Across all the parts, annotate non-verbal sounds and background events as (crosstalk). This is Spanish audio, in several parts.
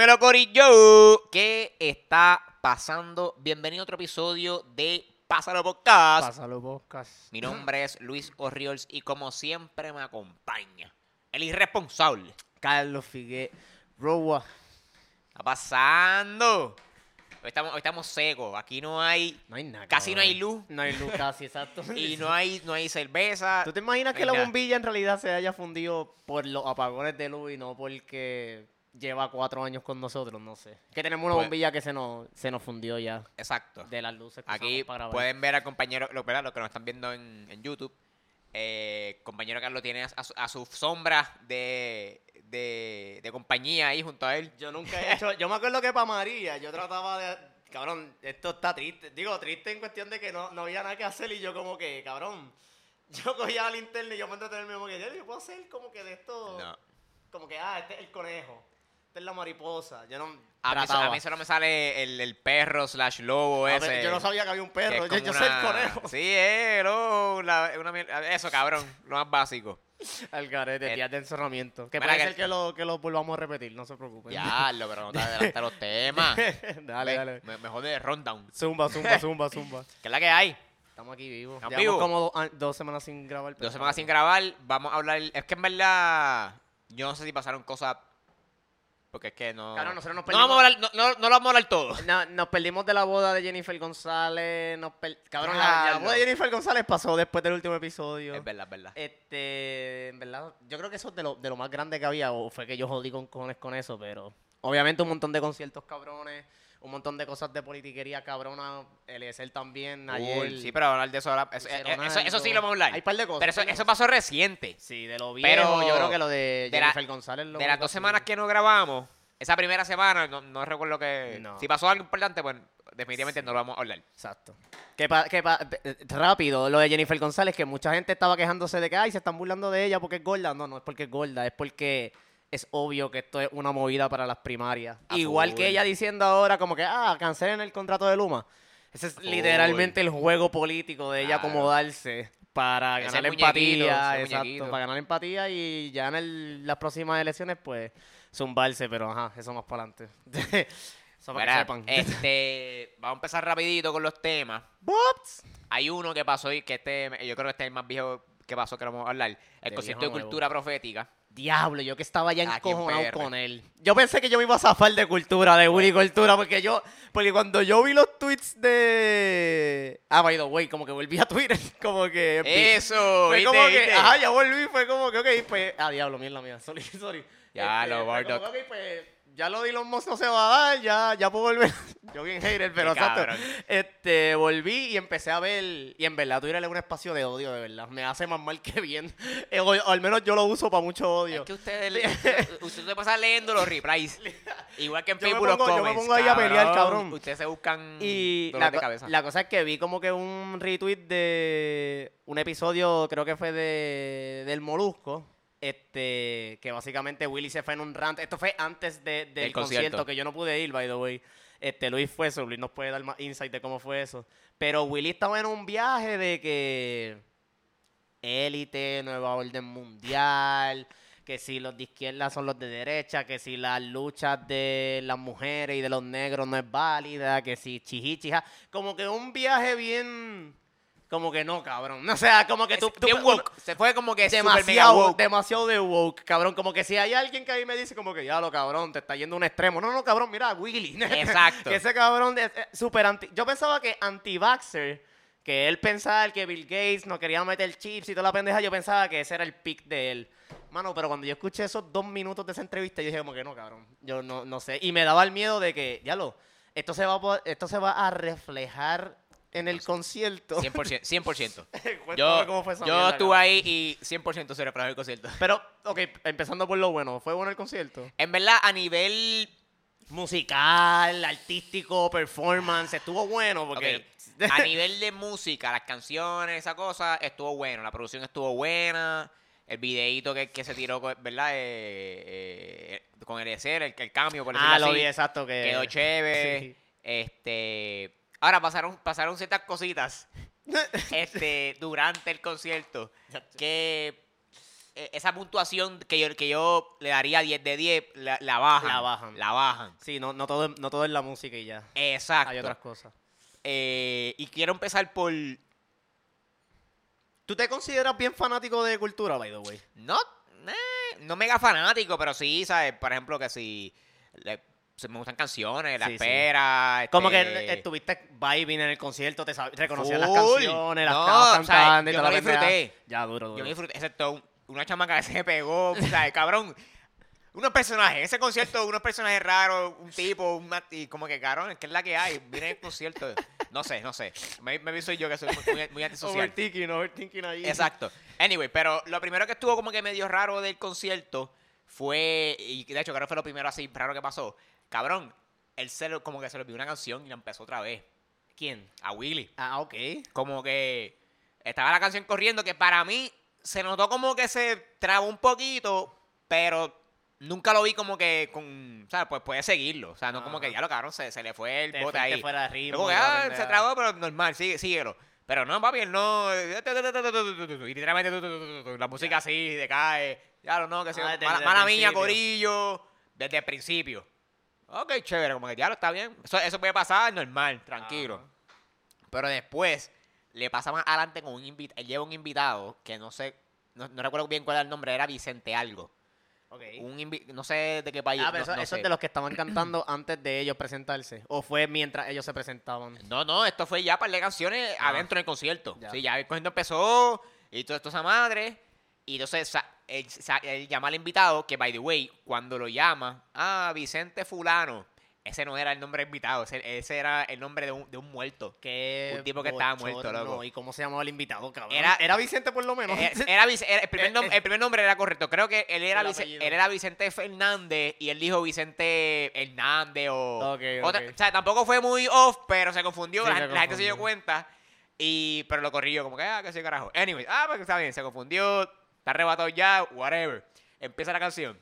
Dímelo, Corillo. ¿Qué está pasando? Bienvenido a otro episodio de Pásalo Podcast. Pásalo, podcast. Mi nombre es Luis Orriols y como siempre me acompaña el irresponsable. Carlos Figue. Rowa. está pasando? Hoy estamos, hoy estamos secos. Aquí no hay. No hay nada. Casi no hay luz. No hay luz casi, exacto. (laughs) Y no hay, no hay cerveza. ¿Tú te imaginas no que la nada. bombilla en realidad se haya fundido por los apagones de luz y no porque lleva cuatro años con nosotros? No sé. Que tenemos una Pues- bombilla que se nos, se nos fundió ya Exacto. de las luces que Aquí usamos para grabar. pueden ver al compañero, lo, ¿verdad? Los que nos están viendo en, en YouTube. Eh, compañero Carlos tiene a, su- a su sombra de, de, de compañía ahí junto a él. Yo nunca he hecho. Yo me acuerdo que para María yo trataba de. Cabrón, esto está triste. Digo, triste en cuestión de que no, no había nada que hacer y yo, como que, cabrón. Yo cogía la linterna y yo me entretenerme como que, "Ya, yo puedo hacer como que de esto. No. Como que, ah, este es el conejo. Esta es la mariposa. Yo no. A mí, a mí solo me sale el, el perro slash lobo A ese. ver, yo no sabía que había un perro. Yo, yo soy el conejo. Sí, eh, no, la- una mier- eso, cabrón, lo más básico. Al garete, Eh, días de encerramiento. Que mira puede que- ser que lo, que lo volvamos a repetir, no se preocupen. Ya, lo, pero no te adelantes los temas. (laughs) dale, Me- dale. Me, me jode el rundown. Zumba, zumba, (laughs) zumba, zumba. ¿Qué es la que hay? Estamos aquí vivos. ¿Estamos Llevamos vivos? como dos, a- dos semanas sin grabar. Dos semanas sin grabar, vamos a hablar. Es que en verdad, yo no sé si pasaron cosas. Porque es que no. Nosotros nos no, vamos a hablar, no, no, no lo vamos a hablar todo. No, nos perdimos de la boda de Jennifer González. Nos per- Cabrón, la, la Diablo. boda de Jennifer González pasó después del último episodio. Es verdad, es verdad. Este, en verdad, yo creo que eso es de lo, de lo más grande que había, o fue que yo jodí con cojones con eso, pero obviamente un montón de conciertos cabrones, un montón de cosas de politiquería cabrona, Eliezer también, ayer. Cool, Sí, pero hablar de eso ahora. Eso, eh, eso, sí lo vamos a hablar. Hay par de cosas. pero eso, eso pasó reciente. Sí, de lo Pero viejo, yo creo que lo de, de la- Jennifer González. lo De las dos semanas que no grabamos, esa primera semana, no, no recuerdo que. No. Si pasó algo importante, pues definitivamente no lo vamos a hablar. Exacto. Que, pa- que pa- eh, rápido, lo de Jennifer González, que mucha gente estaba quejándose de que, ay, se están burlando de ella porque es gorda. No, no es porque es gorda, es porque es obvio que esto es una movida para las primarias. A Igual que ella diciendo ahora como que, ah, cancelen el contrato de Luma. Ese es literalmente el juego político de ella Claro. acomodarse para Ese ganar empatía. Exacto, muñequito. para ganar empatía y ya en el- las próximas elecciones, pues, zumbarse, pero ajá, eso más para adelante. (laughs) eso para que Mira, sepan. este, vamos a empezar rapidito con los temas. Bops. Hay uno que pasó y que este, yo creo que este es el más viejo que pasó que vamos a hablar. El De concierto de cultura profética. Diablo, yo que estaba ya Aquí en encojonado con él. Yo pensé que yo me iba a zafar de cultura, de Willy Cultura, porque yo, porque cuando yo vi los tweets de. Ah, by the way, como que volví a Twitter, (laughs) como que. Eso, fue ¿viste, como que, viste? ajá, ya volví, fue como que, ok, pues. Ah, diablo, mierda mía, sorry, (laughs) sorry. Ya, Este, lo, Bardock. pues, ya lo de Elon Musk no se va a dar, ya, ya puedo volver. (laughs) yo bien hater, pero exacto. Este, volví y empecé a ver, y en verdad Twitter es un espacio de odio, de verdad. Me hace más mal que bien. (laughs) Eh, o, o al menos yo lo uso para mucho odio. Es que ustedes, le- (laughs) usted se pasa leyendo los replies. Igual que en Facebook los pongo- yo me comments, pongo ahí a pelear, cabrón. Ustedes se buscan Y dolor la, de cabeza. la cosa es que vi como que un retweet de un episodio, creo que fue de del Molusco, este, que básicamente Willy se fue en un rant. Esto fue antes de- del concierto. concierto. que yo no pude ir, by the way. Este, Luis fue eso, Luis nos puede dar más insight de cómo fue eso. Pero Willy estaba en un viaje de que élite, nueva orden mundial, que si los de izquierda son los de derecha, que si las luchas de las mujeres y de los negros no es válida, que si chiji, chija. Como que un viaje bien... Como que no, cabrón. O sea, como que tú... Tú- bien woke. Se fue como que super mega demasiado, woke. demasiado de woke, cabrón. Como que si hay alguien que ahí me dice como que ya lo cabrón, te está yendo a un extremo. No, no, cabrón, mira, Willy. (laughs) Exacto. que ese cabrón es es súper anti... Yo pensaba que anti-vaxxer, que él pensaba que Bill Gates no quería meter chips y toda la pendeja, yo pensaba que ese era el pick de él. Mano, pero cuando yo escuché esos dos minutos de esa entrevista, yo dije como que no, cabrón. Yo no, no sé. Y me daba el miedo de que, ya lo, esto se va a, esto se va a reflejar en el concierto. 100%. 100%. Cuéntame Yo, cómo fue esa yo mierda, estuve cabrón. ahí y 100% se reflejó el concierto. Pero, ok, empezando por lo bueno, ¿fue bueno el concierto? En verdad, a nivel Musical, artístico, performance, estuvo bueno porque... A (laughs) nivel de música, las canciones, esa cosa, estuvo bueno. La producción estuvo buena. El videíto que, que se tiró, ¿verdad? Eh, eh, con el el, el cambio, por decirlo ah, así. lo vi, exacto, que... Quedó chévere. (laughs) Sí. Este. Ahora pasaron, pasaron ciertas cositas (laughs) este, durante el concierto que eh, esa puntuación que yo, que yo le daría 10 de 10, la, la bajan. La bajan. La bajan. Sí, no, no, todo, no todo es la música y ya. Exacto. Hay otras cosas. Eh, y quiero empezar por... ¿Tú te consideras bien fanático de cultura, by the way? No, eh, no mega fanático, pero sí, ¿sabes? Por ejemplo, que si, le- si me gustan canciones, la Sí, sí. espera. Como que este, estuviste vibing en el concierto, te reconocías las canciones, las No, estabas o sea, cantando y yo me disfruté. Ya, duro, duro. Yo me disfruté, excepto un- una chamaca que se pegó, ¿sabes? Cabrón. Unos personajes, ese concierto, unos personajes raros, un tipo, un mat- y como que, cabrón, ¿qué es la que hay? Miren el concierto. No sé, no sé. Me, me soy yo que soy muy, muy, muy antisocial. Overthinking, overthinking ahí. Exacto. Anyway, pero lo primero que estuvo como que medio raro del concierto fue, y de hecho creo que fue lo primero así raro que pasó. Cabrón, él se lo- como que se le olvidó una canción y la empezó otra vez. ¿Quién? A Willy. Ah, ok. Como que estaba la canción corriendo que para mí se notó como que se trabó un poquito, pero nunca lo vi como que con, o sea, pues puede seguirlo. O sea, no como que ya lo cabrón, se, se le fue el Te bote ahí. fuera ritmo. Ah, se trabó, pero normal, sigue, síguelo. Pero no, papi, él no. Y literalmente la música así, decae. Ya no, que sí. Ah, mala mala corillo. Desde el principio. Ok, chévere, como que ya lo está bien. Eso, eso puede pasar normal, tranquilo. Pero después le pasa más adelante con un invitado. Él lleva un invitado que no sé, no, no recuerdo bien cuál era el nombre, era Vicente algo. Ok. Un invi- no sé de qué país. Ah, pero no, eso, no eso sé. es de los que estaban cantando (clears throat) antes de ellos presentarse. ¿O fue mientras ellos se presentaban? No, no, esto fue ya para de canciones Ah. adentro del concierto. Ya. Sí, ya el concierto empezó y todo esto esa madre. Y entonces él, él llama al invitado, que by the way, cuando lo llama, ah, Vicente Fulano. Ese no era el nombre invitado, ese, ese era el nombre de un, de un muerto. Un tipo que estaba muerto, loco. ¿Y cómo se llamaba el invitado, cabrón? Era- Era, Vicente por lo menos. Era, el, primer (laughs) nom- el primer nombre era correcto. Creo que él era, El Vice- apellido. él era Vicente Fernández y él dijo Vicente Hernández o... Ok, otra- ok. o sea, tampoco fue muy off, pero se confundió. Sí, la, se gente- la gente se dio cuenta. Y, pero lo corrigió, como que, ah, que sí, carajo. Anyway, ah, pues está bien, se confundió, está arrebatado ya, whatever. Empieza la canción.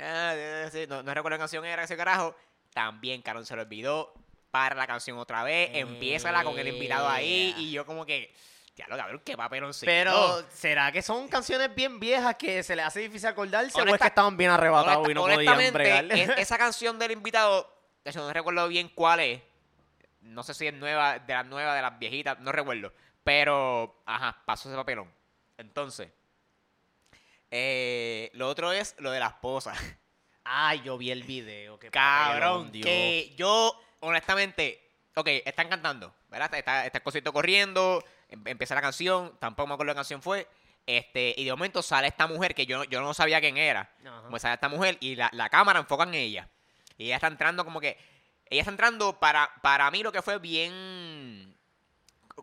Ah, eh, no, no recuerdo qué canción era ese carajo. También, cabrón, se lo olvidó. Para la canción otra vez, empieza la con el invitado ahí. Ea. Y yo como que, ya lo cabrón, qué papeloncito. Pero, ¿será que son canciones bien viejas que se les hace difícil acordarse? ¿O es Honesta- que estaban bien arrebatados Honesta- y no podían honestamente, bregar? es- (laughs) esa canción del invitado, de hecho, no recuerdo bien cuál es. No sé si es nueva, de las nuevas, de las viejitas, no recuerdo. Pero, ajá, pasó ese papelón. Entonces, eh, lo otro es lo de la esposa. (laughs) Ay, yo vi el video. qué Cabrón, papelón, Dios. que yo, honestamente, ok, están cantando, ¿verdad? Está, está, el concierto corriendo, em- empieza la canción, tampoco me acuerdo qué canción fue. Este, y de momento sale esta mujer que yo, yo no sabía quién era. Ajá. Pues sale esta mujer y la, la cámara enfoca en ella. Y ella está entrando como que. Ella está entrando para, para mí lo que fue bien.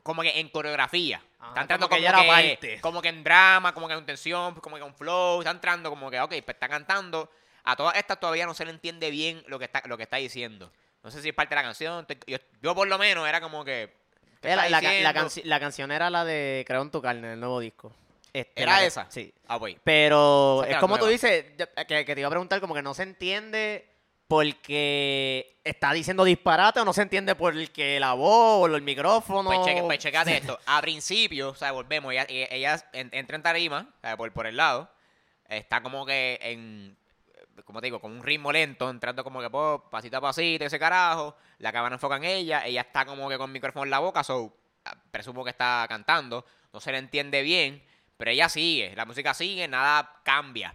Como que en coreografía. Ajá, está entrando como como, que que, ella era parte. como que en drama, como que en tensión, como que en flow. Está entrando como que, ok, pues está cantando. A todas estas todavía no se le entiende bien lo que está, lo que está diciendo. No sé si es parte de la canción. Yo, yo por lo menos era como que. ¿qué Eh, La, canción era la de Creo en tu carne, el nuevo disco. Este, ¿Era esa? Sí. Ah, pues. Pero es como tú nueva. dices, ya- que, que te iba a preguntar, como que no se entiende porque está diciendo disparate o no se entiende porque la voz o el micrófono. Pues, cheque, pues checate (laughs) esto. A principio, o sea, volvemos, ella, ella- ella en- entra en tarima, o sea, por, por el lado, está como que en, como te digo, con un ritmo lento, entrando como que po, pasito a pasito, ese carajo, la cámara enfoca en ella, ella está como que con el micrófono en la boca, so, ah, presumo que está cantando, no se le entiende bien, pero ella sigue, la música sigue, nada cambia.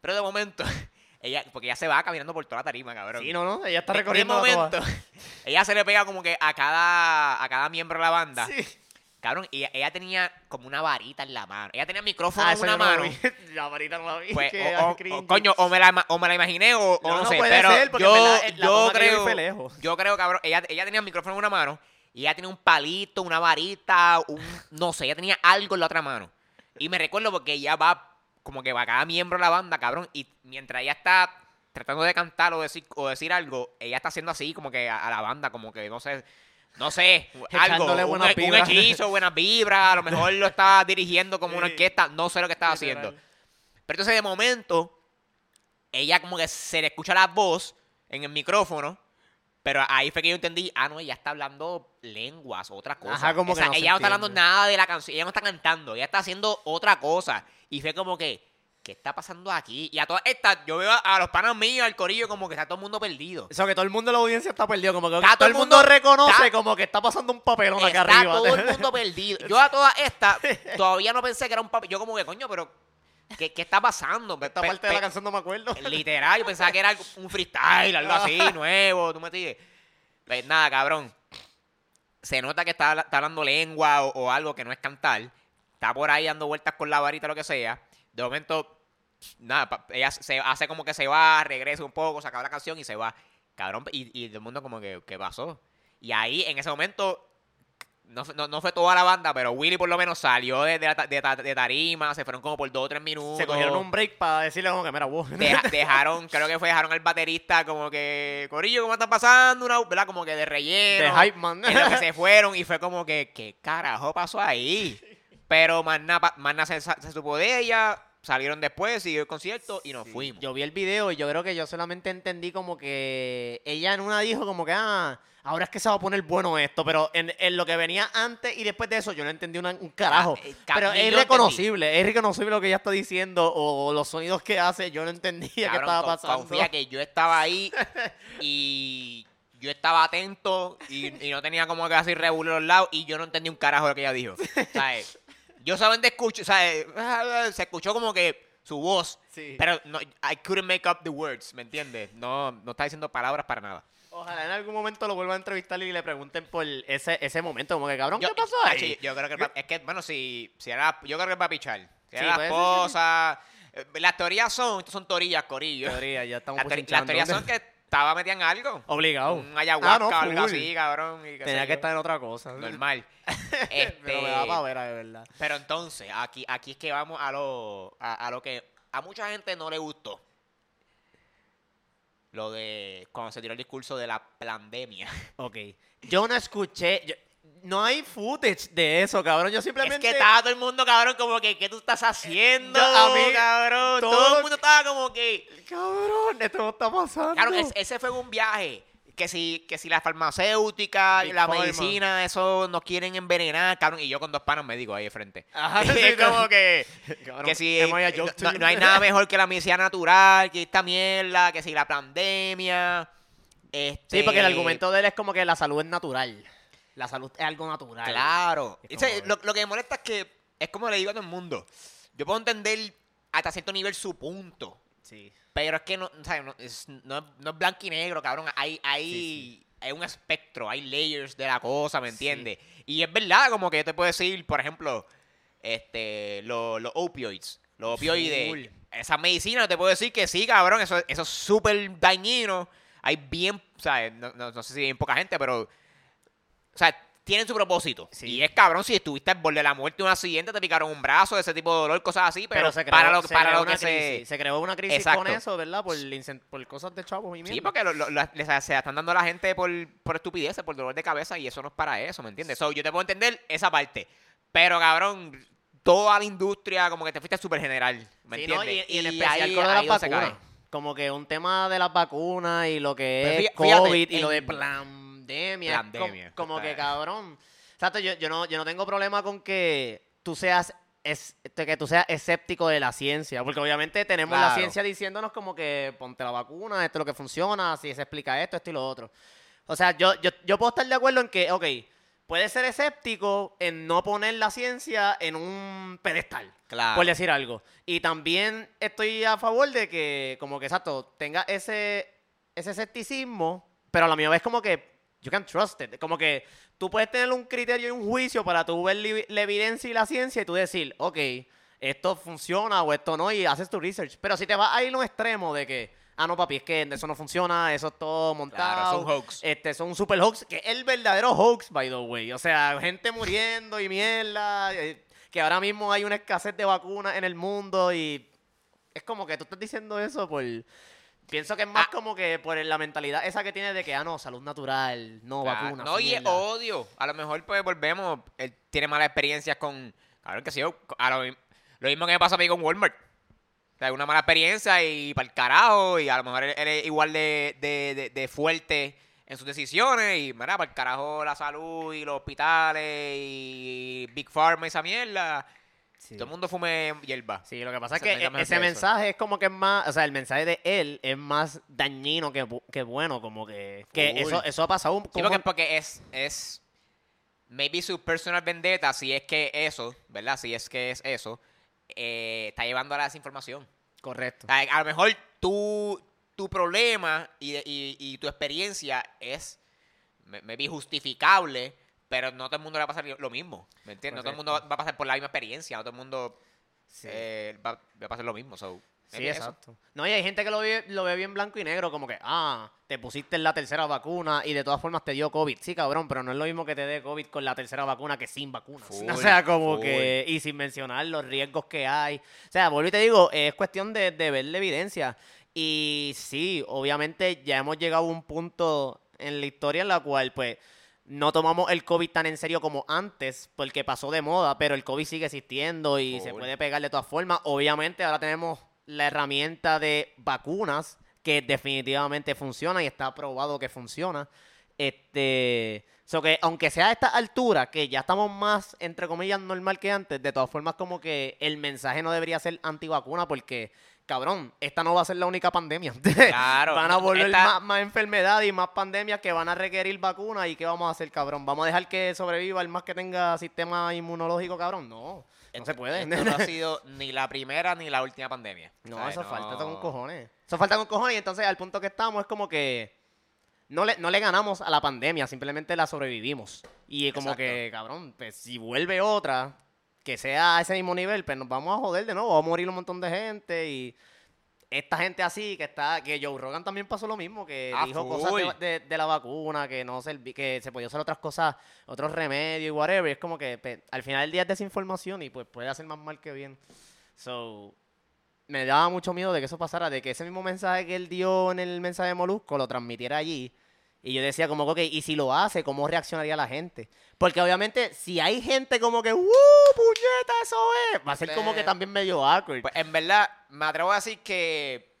Pero de momento, (laughs) ella, porque ella se va caminando por toda la tarima, cabrón. Sí, no, no, ella está recorriendo de momento, toda. (laughs) ella se le pega como que a cada, a cada miembro de la banda. Sí. Cabrón, y ella, ella tenía como una varita en la mano. Ella tenía micrófono Ah, en una no mano. (laughs) La varita no la vi. Pues, o, o- coño, o me, la, o me la imaginé o, No, sé. puede pero ser, porque yo, en eh, la yo que creo, lejos. yo creo, cabrón, ella, ella tenía el micrófono en una mano y ella tenía un palito, una varita, un, no sé, ella tenía algo en la otra mano. Y me recuerdo porque ella va como que va cada miembro de la banda, cabrón, y mientras ella está tratando de cantar o decir, o decir algo, ella está haciendo así como que a, a la banda, como que no sé, no sé, (laughs) algo, un, buenas un hechizo, buenas vibras, a lo mejor lo estaba (laughs) dirigiendo como una orquesta, no sé lo que estaba haciendo. Pero entonces de momento, ella como que se le escucha la voz en el micrófono Pero ahí fue que yo entendí, ah, no, ella está hablando lenguas, otra cosa. Ajá, como que Esa- no se ella no está hablando nada de la canción, ella no está cantando, ella está haciendo otra cosa. Y fue como que, ¿qué está pasando aquí? Y a todas estas, yo veo a, los panas míos, al corillo, como que está todo el mundo perdido. Eso que todo el mundo en la audiencia está perdido, como que Está todo el mundo, reconoce está- como que está pasando un papelón acá Está arriba. todo el mundo (laughs) perdido. Yo a todas estas, todavía no pensé que era un papel. Yo como que, coño, pero, ¿qué, qué está pasando? Esta Pe- parte de la pe- canción no me acuerdo. Literal, yo pensaba que era un freestyle, algo así, nuevo, tú me entiendes. Pues nada, cabrón. Se nota que está, está hablando lengua o, o algo que no es cantar. Está por ahí dando vueltas con la varita, lo que sea. De momento, nada, ella se hace como que se va, regresa un poco, se acaba la canción y se va. Cabrón, y, y el mundo como que, ¿qué pasó? Y ahí, en ese momento, no, fue- no, no fue toda la banda, pero Willy por lo menos salió de, de, de de tarima, se fueron como por dos o tres minutos. Se cogieron un break para decirle como que, mira, vos. Deja- (laughs) dejaron, creo que fue, dejaron al baterista como que, Corillo, ¿cómo está pasando? Una, ¿verdad? Como que de relleno. De hype man. En lo que se (laughs) fueron y fue como que, ¿qué carajo pasó ahí? Pero más nada pa- más nada se, se supo de ella, salieron después, siguió el concierto y nos fuimos. Yo vi el video y yo creo que yo solamente entendí como que ella en una dijo como que, ah, ahora es que se va a poner bueno esto, pero en, en lo que venía antes y después de eso yo no entendí una- un carajo. Ah, eh, pero es reconocible, es reconocible lo que ella está diciendo o los sonidos que hace, yo no entendía qué estaba pasando. Confía que yo estaba ahí (laughs) y yo estaba atento y, y no tenía como que así revuelo a los lados y yo no entendí un carajo de lo que ella dijo. (laughs) ¿Sabes? Yo solamente escucho, ¿sabes? (laughs) Se escuchó como que su voz, Sí. pero no, I couldn't make up the words, ¿me entiendes? No, no está diciendo palabras para nada. Ojalá en algún momento lo vuelva a entrevistar y le pregunten por ese, ese momento, como que cabrón, Yo- ¿qué pasó ah, ahí? sí, Yo creo que, va- es que, bueno, si, si era, yo creo que va a pichar. Si Sí, era la ser, esposa, eh, las teorías son, estas son teorías, corillo. Teoría, ya estamos Las, teori- las teorías son que estaba metida en algo. Obligado. Un ayahuasca Ah, no, o algo así, cabrón. y Tenía sé que yo. estar en otra cosa. normal. (laughs) Pero me da Este, para ver, de verdad. pero entonces, aquí, aquí es que vamos a lo, a, a lo que a mucha gente no le gustó. Lo de cuando se tiró el discurso de la pandemia. (laughs) Ok. Yo no escuché. yo- no hay footage de eso, cabrón. Yo Es simplemente. que estaba todo el mundo, cabrón, como que, ¿qué tú estás haciendo? A mí, cabrón. todo Todo, el mundo estaba como que. Cabrón, esto no está pasando. Claro, es- ese fue un viaje. Que si, que si la farmacéutica, Big la Pharma. medicina, eso nos quieren envenenar, cabrón. Y yo con dos panos médicos ahí de frente. Ajá, (laughs) es como que. (laughs) Cabrón, que si no, no hay nada mejor que la medicina natural, que esta mierda, que si la pandemia. Este, Sí, porque el argumento de él es como que la salud es natural. La salud es algo natural. Claro. Lo, lo que me molesta es que es como le digo a todo el mundo. Yo puedo entender hasta cierto nivel su punto. Sí. Pero es que no, o sea, no, es, no, no es blanco y negro, cabrón. Hay, hay, Sí, hay un espectro, hay layers de la cosa, ¿me entiendes? Y es verdad, como que yo te puedo decir, por ejemplo, este, lo- los opioids, los opioides. Esa medicina, te puedo decir que sí, cabrón, eso, eso es súper dañino. Hay bien, o sea, no, no- no sé si hay poca gente, pero, o sea, tienen su propósito. Sí. Y es cabrón, si estuviste al borde de la muerte un accidente, te picaron un brazo, ese tipo de dolor, cosas así, pero, Pero, se creó, para lo, se para creó lo que se... crisis. Se creó una crisis Exacto. con eso, ¿verdad? Por, por cosas de chavos y Sí, mierda. porque lo, lo- lo- les- se están dando a la gente por, por estupideces, por dolor de cabeza, y eso no es para eso, ¿me entiendes? So, yo te puedo entender esa parte. Pero, cabrón, toda la industria, como que te fuiste súper general, ¿me Sí, ¿no? entiendes? Y, y en especial ahí- con ahí las vacunas. Como que un tema de las vacunas y lo que Pero es fí- fíjate, COVID y lo de en- pandemia. com- Pandemia, Como, que cabrón. Exacto, yo, yo, no, yo no tengo problema con que tú seas es, que tú seas escéptico de la ciencia. Porque obviamente tenemos la ciencia diciéndonos como que ponte la vacuna, esto es lo que funciona, así se explica esto, esto y lo otro. O sea, yo, yo, yo puedo estar de acuerdo en que, ok, puedes ser escéptico en no poner la ciencia en un pedestal Claro. por decir algo. Y también estoy a favor de que, como que, exacto, tenga ese, ese escepticismo, pero a la misma vez como que you can trust it. Como que tú puedes tener un criterio y un juicio para tú ver la evidencia y la ciencia y tú decir, ok, esto funciona o esto no, y haces tu research. Pero si te vas a ir a un extremo de que, ah, no, papi, es que eso no funciona, eso es todo montado. Claro, es un hoax. Este, son super hoax, que es el verdadero hoax, by the way. O sea, gente muriendo y mierda. eh, que ahora mismo hay una escasez de vacunas en el mundo y es como que tú estás diciendo eso por... Pienso que es más Ah. como que por la mentalidad esa que tiene de que, ah, no, salud natural, no Claro. vacuna. No, y es odio. A lo mejor, pues, volvemos. Él tiene malas experiencias con. Cabrón, que yo. A lo, mi- lo mismo que me pasa a mí con Walmart. O sea, una mala experiencia y para el carajo. Y a lo mejor él, él es igual de, de, de- de fuerte en sus decisiones y, mira, para el carajo la salud y los hospitales y Big Pharma y esa mierda. Sí. Todo el mundo fume hierba. Sí, lo que pasa es que ese mensaje es como que es más, o sea, el mensaje de él es más dañino que, que bueno, como que, que eso, eso ha pasado un Sí, como- porque, porque es, es, maybe su personal vendetta, si es que eso, ¿verdad? Si es que es eso, eh, está llevando a la desinformación. correcto. A lo mejor tu, tu problema y, y- y tu experiencia es maybe justificable, pero no todo el mundo le va a pasar lo mismo, ¿me entiendes? No todo el mundo va a pasar por la misma experiencia, no todo el mundo Sí. eh, va, va a pasar lo mismo. So, Sí, maybe eso. exacto. No, y hay gente que lo ve, lo ve bien blanco y negro, como que, ah, te pusiste la tercera vacuna y de todas formas te dio COVID. Sí, cabrón, pero no es lo mismo que te dé COVID con la tercera vacuna que sin vacunas. (laughs) Full, o sea, como full. que, y sin mencionar los riesgos que hay. O sea, vuelvo y te digo, es cuestión de, de ver la evidencia. Y sí, obviamente ya hemos llegado a un punto en la historia en la cual, pues, no tomamos el COVID tan en serio como antes, porque pasó de moda, pero el COVID sigue existiendo y se puede pegar de todas formas. Obviamente ahora tenemos la herramienta de vacunas que definitivamente funciona y está probado que funciona. Este, so que aunque sea a esta altura, que ya estamos más, entre comillas, normal que antes, de todas formas como que el mensaje no debería ser antivacuna porque, cabrón, esta no va a ser la única pandemia. (laughs) Claro, van a volver esta- más, más enfermedades y más pandemias que van a requerir vacunas y ¿qué vamos a hacer, cabrón? ¿Vamos a dejar que sobreviva el más que tenga sistema inmunológico, cabrón? No, no se puede. Esto no ha (laughs) sido ni la primera ni la última pandemia. No, O sea, eso no- falta con cojones. Eso falta con cojones y entonces al punto que estamos es como que no le, no le ganamos a la pandemia, simplemente la sobrevivimos. Y como Exacto. que, cabrón, pues si vuelve otra que sea a ese mismo nivel, pues nos vamos a joder de nuevo, va a morir un montón de gente y esta gente así que está, que Joe Rogan también pasó lo mismo, que Ah, dijo full. cosas de, de- de la vacuna, que no serví- que se podía usar otras cosas, otros remedios y whatever. y es como que al final del día es desinformación y pues puede hacer más mal que bien. So, me daba mucho miedo de que eso pasara, de que ese mismo mensaje que él dio en el mensaje de Molusco lo transmitiera allí. Y yo decía como que, y si lo hace, ¿cómo reaccionaría la gente? Porque obviamente, si hay gente como que, ¡uh, puñeta, eso es! Va a ser como que Eh, también medio awkward. Pues en verdad, me atrevo a decir que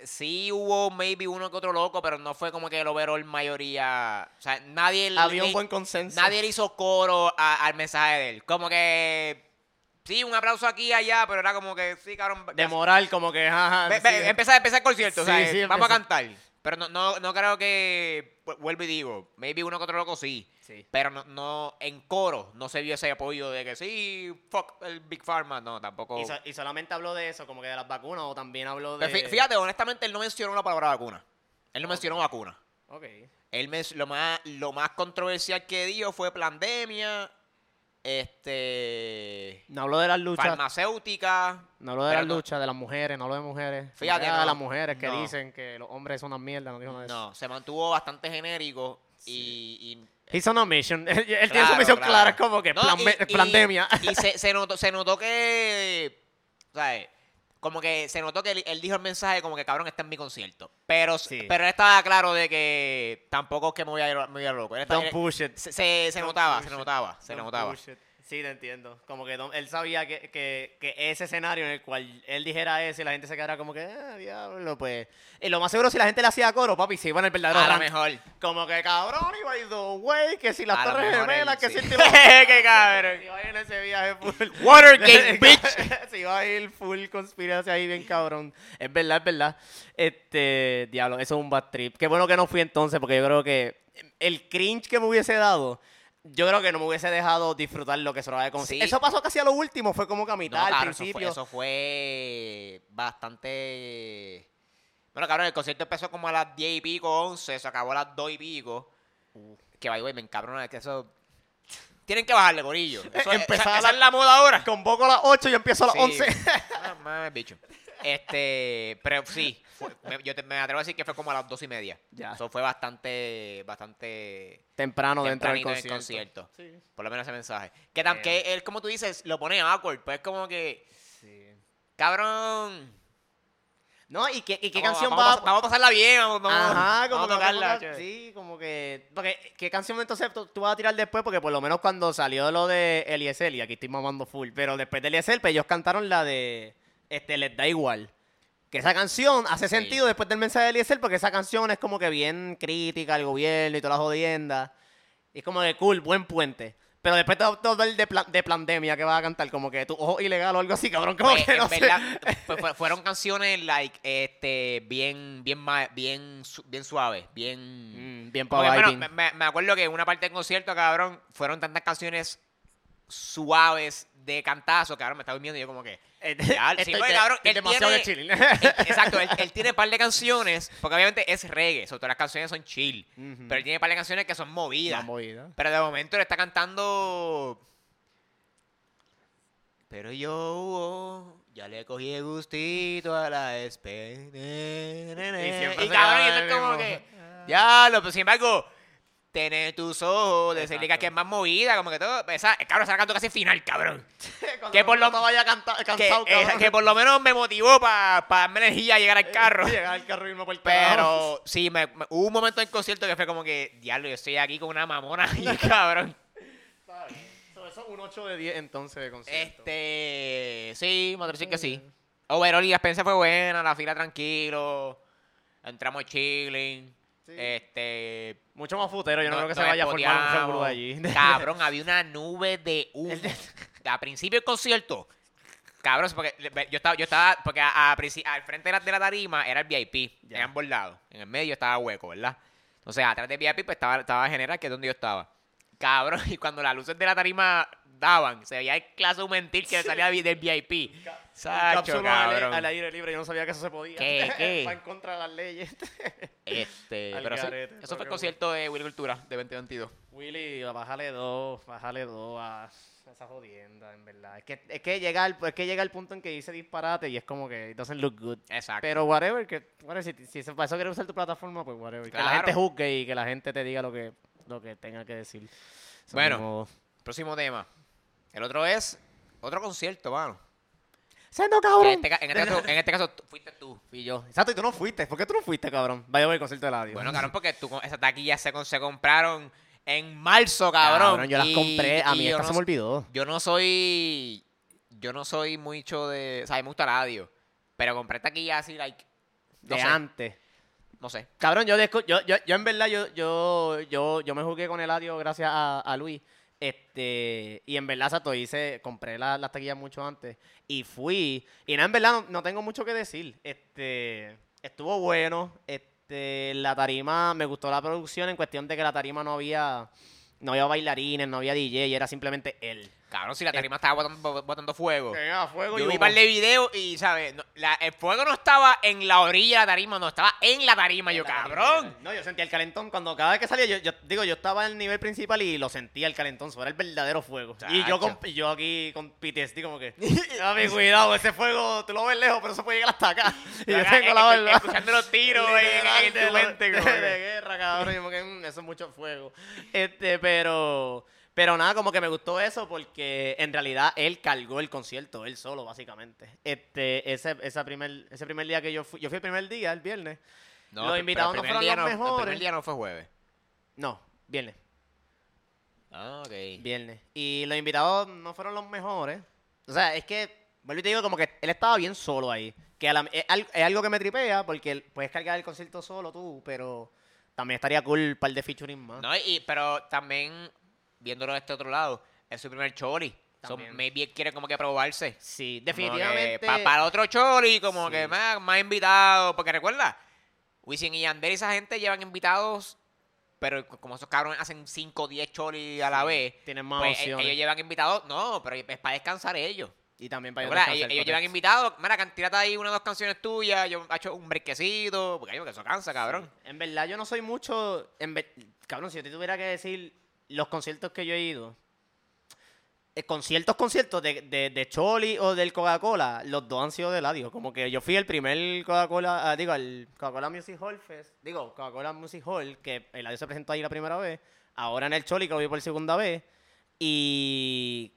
sí hubo maybe uno que otro loco, pero no fue como que el overall mayoría. O sea, nadie le- Había un le- buen consenso. nadie le hizo coro a- al mensaje de él. Como que sí, un aplauso aquí y allá, pero era como que sí, cabrón. De moral, como que, sí, ve- empezar, empezar el concierto, o sea, Sí, vamos a cantar. Pero no, no, no creo que, vu- vuelvo y digo, maybe uno que otro loco sí. Pero no, no, en coro no se vio ese apoyo de que sí, fuck el Big Pharma. No, tampoco. Y, so- y solamente habló de eso, como que de las vacunas, o también habló de... Pero Fíjate, honestamente, él no mencionó la palabra vacuna. Él no mencionó vacuna. Ok. Él lo más, lo más controversial que dio fue pandemia, este, No habló de las luchas. farmacéutica. No habló de las no- luchas, de las mujeres, no habló de mujeres. Fíjate, de no, las mujeres que no. dicen que los hombres son una mierda, no dijo nada de eso. No, se mantuvo bastante genérico y, y- He's on a mission. (laughs) Él tiene su misión claro. clara, es como que No, plan- y- y- pandemia. Y se, se notó, se notó que. ¿Sabes? Como que se notó que él, él dijo el mensaje como que cabrón, está en mi concierto. Pero, Sí. pero él estaba claro de que tampoco es que me voy a ir, me voy a ir loco. Él estaba- Don't push it. se, se, se notaba, se notaba, se Don't notaba. push it. Sí, te entiendo. Como que él sabía que, que, que ese escenario en el cual él dijera eso y la gente se quedara como que, ah, diablo, pues. Y lo más seguro, si la gente le hacía coro, papi, se iba en el verdadero A lo mejor. Como que cabrón, iba a ir dos way, que si las A torres gemelas, que sí. si el tiro- (laughs) ¡Qué cabrón! Iba a ir en ese viaje full. Watergate, (laughs) bitch. Se iba a ir full conspiración ahí bien cabrón. Es verdad, es verdad. Este, diablo, eso es un bad trip. Qué bueno que no fui entonces, porque yo creo que el cringe que me hubiese dado, yo creo que no me hubiese dejado disfrutar lo que se lo había Sí. Eso pasó casi a lo último, fue como que a No, mitad, al cabrón, eso principio. fue, eso fue bastante. Bueno, cabrón, el concierto empezó como a las 10 y pico, 11, se acabó a las 2 y pico. Uh. Que vaya, güey, me encabrona, es que eso. Tienen que bajarle, gorillo. Eso, es- Empezar esa, a esa la- es la moda ahora. Convoco a las 8 y empiezo a las Sí. 11. Ah, mames, bicho. Este, pero sí, fue- me, yo te- me atrevo a decir que fue como a las dos y media. Ya. Eso fue bastante, bastante Temprano dentro del tempranito en el concierto. concierto. Por lo menos ese mensaje. Que, tam- Eh. que él, como tú dices, lo pone awkward, pues es como que, cabrón. No, ¿y qué, y qué vamos- canción vamos, va a vamos a pasarla bien, vamos, vamos, Ajá, como vamos a tocarla. tocar-. Sí, como que. Porque, ¿qué canción entonces tú, tú vas a tirar después? Porque por lo menos cuando salió lo de Eliezer, y aquí estoy mamando full, pero después de Eliezer, pues ellos cantaron la de. Este, les da igual. Que esa canción hace Sí. sentido después del mensaje de Eliezer porque esa canción es como que bien crítica al gobierno y todas las jodiendas. Y es como de cool, buen puente. Pero después todo, todo el de, plan, de pandemia que vas a cantar, como que tu ojo ilegal o algo así, cabrón. Como Pues, que no en sé. verdad, fu- (laughs) fu- fueron canciones like este bien bien bien bien suaves, bien Mm, bien para bueno, me, me- me acuerdo que en una parte del concierto, cabrón, fueron tantas canciones suaves de cantazo, cabrón, me estaba durmiendo y yo como que... Ya, sí, porque, cabrón, él demasiado de (laughs) él- exacto, él, él tiene un par de canciones, porque obviamente es reggae, sobre todo las canciones son chill, Ujú. pero él tiene un par de canciones que son movidas. Movida. Pero de momento le está cantando... Pero yo oh, ya le cogí el gustito a la espera. Y, se cabrón, y eso es como que... Ya, lo, pero sin embargo, tener tus ojos, decirle que Exacto. es más movida, como que todo. Esa, cabrón, se la cantó casi final, cabrón. (laughs) Que por lo- no vaya canta- Que, cansado, eh, que por lo menos me motivó para darme energía a llegar al carro. Llegar al carro y irme por el. Pero (laughs) sí, me, me- hubo un momento en el concierto que fue como que, diablo, yo estoy aquí con una mamona y (laughs) cabrón. So, Eso es un 8 de 10 entonces de concierto. Este, sí, me decir que sí. Overall, la experiencia fue buena, la fila tranquilo, entramos chilling, Sí. este... Mucho más futero, yo no, no- creo que se vaya a formar un revolú allí. (laughs) (laughs) Cabrón, había una nube de humo. A principio del concierto, cabrón, porque yo estaba, yo estaba, porque a- a princi- al frente de la, de la tarima era el VIP, Ya. eran bordados. En el medio estaba hueco, ¿verdad? Entonces, atrás del VIP pues estaba, estaba general, que es donde yo estaba. Cabrón, (laughs) y cuando las luces de la tarima daban, se veía el clase mentir que salía del VIP. Sacho, cabrón. al aire libre, yo no sabía que eso se podía. ¿Qué, (laughs) qué? Va en contra de las leyes. (laughs) Este, pero eso pero fue el concierto de Willy Cultura de 2022. Willy, bájale dos, bájale dos a esa jodienda, en verdad. Es que, es que llega el, es que llega el punto en que dice disparate y es como que it doesn't look good. Exacto. Pero whatever, que whatever, si, si eso- para eso quieres usar tu plataforma, pues whatever. Que la gente juzgue y que la gente te diga lo que, lo que tenga que decir. Bueno. Próximo tema. El otro es otro concierto, mano. ¡Sendo Que cabrón! En este, en este caso, en este caso fuiste tú. Fui yo. Exacto, y tú no fuiste. ¿Por qué tú no fuiste, cabrón? Vaya a ver el concierto de la Bueno, cabrón, porque tú, esas taquillas se, compraron en marzo, cabrón. yo las y- compré. A mí esta no, se me olvidó. yo no soy. Yo no soy mucho de. O sea, me gusta radio. Pero compré taquillas así, like. No De sé. antes. No sé. Cabrón, yo, desco- yo, yo, yo en verdad, yo, yo, yo, yo me jugué con el audio gracias a, Luis. Este, y en verdad, Sato, hice, compré la- las taquillas mucho antes. Y fui. Y nada, en verdad, no, no tengo mucho que decir. Este, estuvo bueno. Este, la tarima, me gustó la producción en cuestión de que la tarima no había, no había bailarines, no había DJ, era simplemente él. Cabrón, si la tarima estaba botando, botando fuego. Yo vi un par de videos y, ¿sabes? No, la- el fuego no estaba en la orilla de la tarima, no, estaba en la tarima. Yo, cabrón. No, yo sentía el calentón cuando cada vez que salía, yo, yo digo, yo estaba en el nivel principal y lo sentía el calentón, eso era el verdadero fuego. Y yo, con, y yo aquí con PTSD como que, (laughs) papi, cuidado, ese fuego, tú lo ves lejos, pero eso puede llegar hasta acá. (laughs) Y yo tengo la eh, verdad. Escuchando los tiros en, tu mente. (laughs) de, guerra, cabrón. y como que, mm, eso es mucho fuego. Este, pero, pero nada, como que me gustó eso porque en realidad él cargó el concierto, él solo, básicamente. Este, ese, esa primer, ese primer día que yo fui, yo fui el primer día, el viernes. No, Los invitados no el fueron los El mejores. primer día no fue jueves. No, viernes. Ah, ok. Viernes. Y los invitados no fueron los mejores. O sea, es que, vuelvo y te digo, como que él estaba bien solo ahí. Que a la- es, es algo que me tripea, porque puedes cargar el concierto solo tú, pero también estaría cool un par de featuring más. No, y, pero también, viéndolo de este otro lado, es su primer choli. So, maybe quiere como que probarse. Sí, definitivamente. Para el otro choli, como Sí. que más, más invitados. Porque recuerda, Wisin y Yandel y esa gente llevan invitados, pero como esos cabrones hacen 5 o 10 cholis a la vez, Tienen más pues opciones. ellos llevan invitados. No, pero es para descansar ellos. y también para ellos ellos, ellos llevan invitados. Mira, tírate ahí una o dos canciones tuyas. Yo he hecho un brequecito. Porque digo que eso cansa, cabrón. En verdad, yo no soy mucho. En Cabrón, si yo te tuviera que decir los conciertos que yo he ido. eh, conciertos, conciertos de, de, de Choli o del Coca-Cola, los dos han sido de Ladio. Como que yo fui el primer Coca-Cola, ah, digo, el Coca-Cola Music Hall Fest, digo, Coca-Cola Music Hall, que el Ladio se presentó ahí la primera vez, ahora en el Choli, que lo vi por segunda vez, y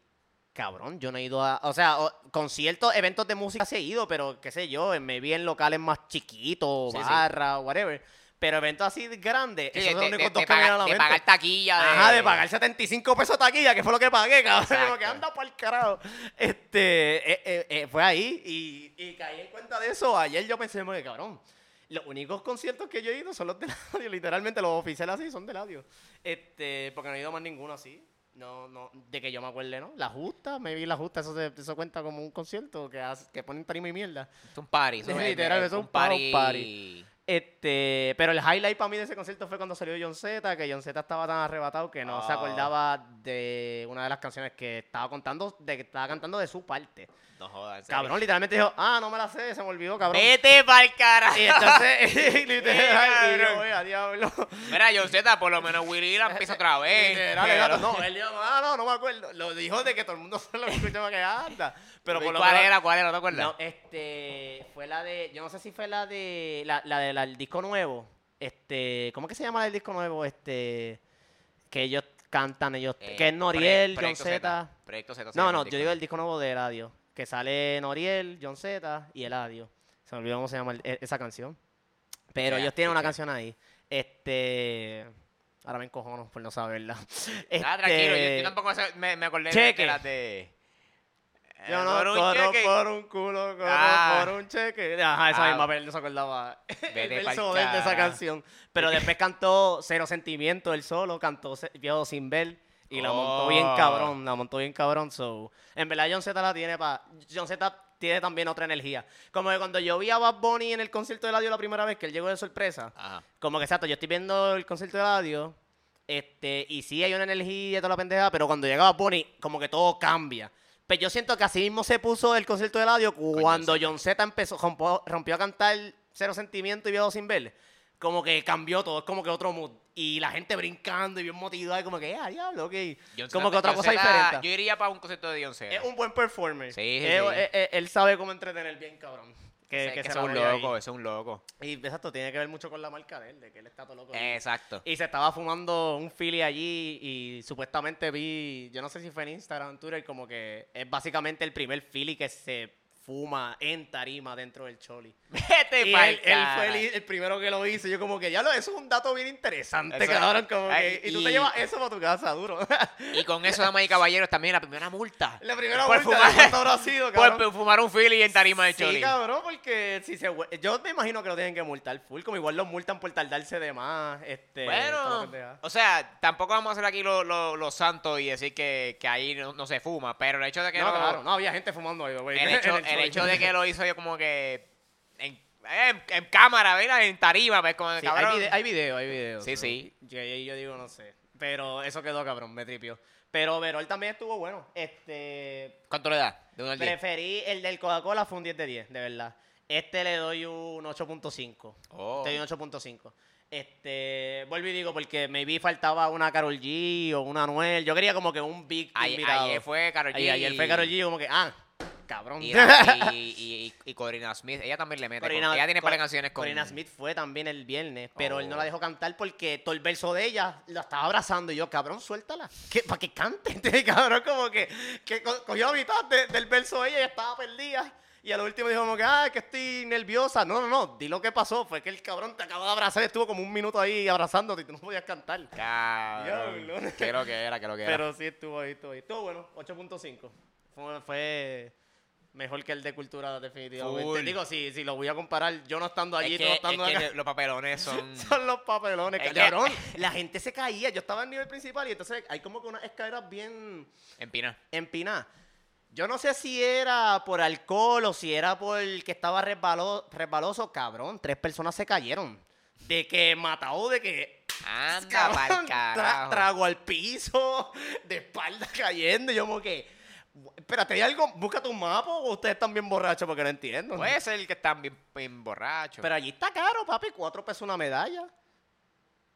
Cabrón, yo no he ido a. O sea, o- conciertos, eventos de música sí he ido, pero qué sé yo, me vi en locales más chiquitos, Sí, sí. barra, whatever. Pero eventos así grandes, Sí, esos son de, los de- únicos dos de que me vienen a la de mente. pagar taquilla. De, Ajá, de pagar 75 pesos taquilla, que fue lo que pagué, cabrón. (laughs) Que anda para el carajo. Este, eh, eh, eh, fue ahí y, y caí en cuenta de eso. Ayer yo pensé, "Oye, cabrón, los únicos conciertos que yo he ido son los de Ladio. (laughs) Literalmente los oficiales así son de Ladio. Este, porque no he ido más ninguno así. No, no, de que yo me acuerde, ¿no? La Justa, me vi La Justa, eso, se- eso cuenta como un concierto que, hace- que ponen tarima y mierda. Es un party. eso (laughs) es- Literal, es un un party. Este, pero el highlight para mí de ese concierto fue cuando salió John Z, que John Z estaba tan arrebatado que no se Ah. acordaba de una de las canciones que estaba contando, de que estaba cantando de su parte. No jodas. Cabrón, literalmente dijo, ah, no me la sé, se me olvidó, cabrón. Vete pa'l carajo. Y entonces, (laughs) literal, y yo, cabrón. "Oye, a diablo. Mira, John Z, por lo menos Willy la empieza otra (laughs) vez. Literal, pero- no, él dijo, ah, no, no me acuerdo. Lo dijo de que todo el mundo (laughs) se lo escuchaba que anda. Pero por lo ¿Cuál menos- era? ¿Cuál era? ¿No te acuerdas? No, este, fue la de, yo no sé si fue la de, la, la del disco nuevo, este, ¿cómo que se llama el disco nuevo? Este, que ellos cantan, ellos, Eh, que es Noriel, John Z. Proyecto Z. se No, no, yo digo el disco nuevo de Eladio, que sale Noriel, John Z y Eladio. Se me olvidó cómo se llama el- e- esa canción. Pero ellos tienen una canción ahí. Este, ahora me encojono por no saberla. Ah, tranquilo, yo, yo Este, tampoco me, me acordé de- Cheque. de las de... Yo Eh, no por un corro cheque. por un culo, corro Ah. por un cheque. Ajá, esa Ah. misma, pero él no se acordaba el Vete verso pa'l de él de esa canción. Pero después cantó Cero Sentimiento, él solo, cantó Se- Viejo Sin Ver. Y la montó bien Oh. cabrón, la montó bien cabrón. So, en verdad, John Z la tiene para. John Z tiene también otra energía. Como que cuando yo vi a Bad Bunny en el concierto de Ladio la primera vez, que él llegó de sorpresa. Ajá. Como que exacto, yo estoy viendo el concierto de radio, este, y sí hay una energía y toda la pendeja, pero cuando llegaba Bunny, como que todo cambia. Pero yo siento que así mismo se puso el concierto de radio cuando John Z. John Z empezó, rompió, rompió a cantar Cero Sentimiento y Viejo Sin Ver. Como que cambió todo, es como que otro mood. Y la gente brincando y bien motivada, y como que, ah, diablo, ok. John como que otra cosa Z, diferente. Yo iría para un concierto de John Z. Es un buen performer. Sí, sí, Él, sí. él- él- él sabe cómo entretener bien, cabrón. Que, Ese- que que se es un loco, ese es un loco. Y exacto, tiene que ver mucho con la marca de él, de que él está todo loco. Exacto. Y se estaba fumando un Philly allí y supuestamente vi, yo no sé si fue en Instagram en Twitter, como que es básicamente el primer Philly que se fuma en tarima dentro del Choli. Vete Y él, él fue el, el primero que lo hizo. Yo como que, ya lo, eso es un dato bien interesante, Eso- cabrón. Como Ay, que, y tú te llevas eso para tu casa, duro. Y con eso, damas y caballeros, también la primera multa. la primera Por vuelta fumar- de habrá sido, cabrón. Por fumar un Philly en tarima de Sí, Choli. cabrón, porque si se yo me imagino que lo tienen que multar full, como igual los multan por tardarse de más, este, Bueno, o sea, tampoco vamos a hacer aquí los los- los santos y decir que, que ahí no, no se fuma, pero el hecho de que no, lo- claro, no había gente fumando ahí, güey. el, hecho, (laughs) el hecho de que lo hizo yo como que en, en, en cámara, ¿verdad? En tarima, pues como Sí, cabrón. hay, vide- hay video, hay video. Sí, sí. Yo, yo digo, no sé. Pero eso quedó cabrón, me tripió. Pero Verol también estuvo bueno. Este. ¿Cuánto le da? De 1 al 10. Preferí el del Coca-Cola, fue un 10 de 10, de verdad. Este le doy un 8.5. Oh. Te doy un 8.5. Este, vuelvo y digo, porque maybe faltaba una Carol G o una Anuel. Yo quería como que un big Ay- invitado. ayer fue Karol G. Ay- ayer fue Carol G, como que, ah, cabrón. Y, (laughs) y, y, y- y Corina Smith, ella también le mete. con- Corina- ella tiene de canciones con. Corina Smith fue también el viernes, pero él no Oh. la dejó cantar porque todo el verso de ella la estaba abrazando y yo, cabrón, suéltala, para que cante. (laughs) Entonces, cabrón, como que, que co- cogió a mitad de- del verso de ella y estaba perdida. Y a lo último dijo como que, ah, que estoy nerviosa. No, no, no, di lo que pasó. Fue que el cabrón te acaba de abrazar y estuvo como un minuto ahí abrazándote y tú no podías cantar. Cabrón. Diablo. ¿Qué lo que era? ¿Qué lo que era? Pero sí estuvo ahí, estuvo ahí. Estuvo bueno, 8.5. Fue, fue mejor que el de cultura, definitivamente. Full. Digo, si, si lo voy a comparar, yo no estando allí, es no estando es que acá. los papelones (laughs) son. Son los papelones, Es que- cabrón. La gente se caía. Yo estaba en nivel principal y entonces hay como que unas escaleras bien En Pina. empinadas. Yo no sé si era por alcohol o si era por que estaba resbalo- resbaloso. Cabrón, tres personas se cayeron. De que matado, de que Anda (laughs) Cabrón, tra- trago al piso, (laughs) de espalda cayendo. Y yo como que, espérate, ¿hay algo? Búscate un mapa o ustedes están bien borrachos porque no entiendo. Puede ser que están bien, bien borrachos. Pero allí está caro, papi, cuatro pesos una medalla.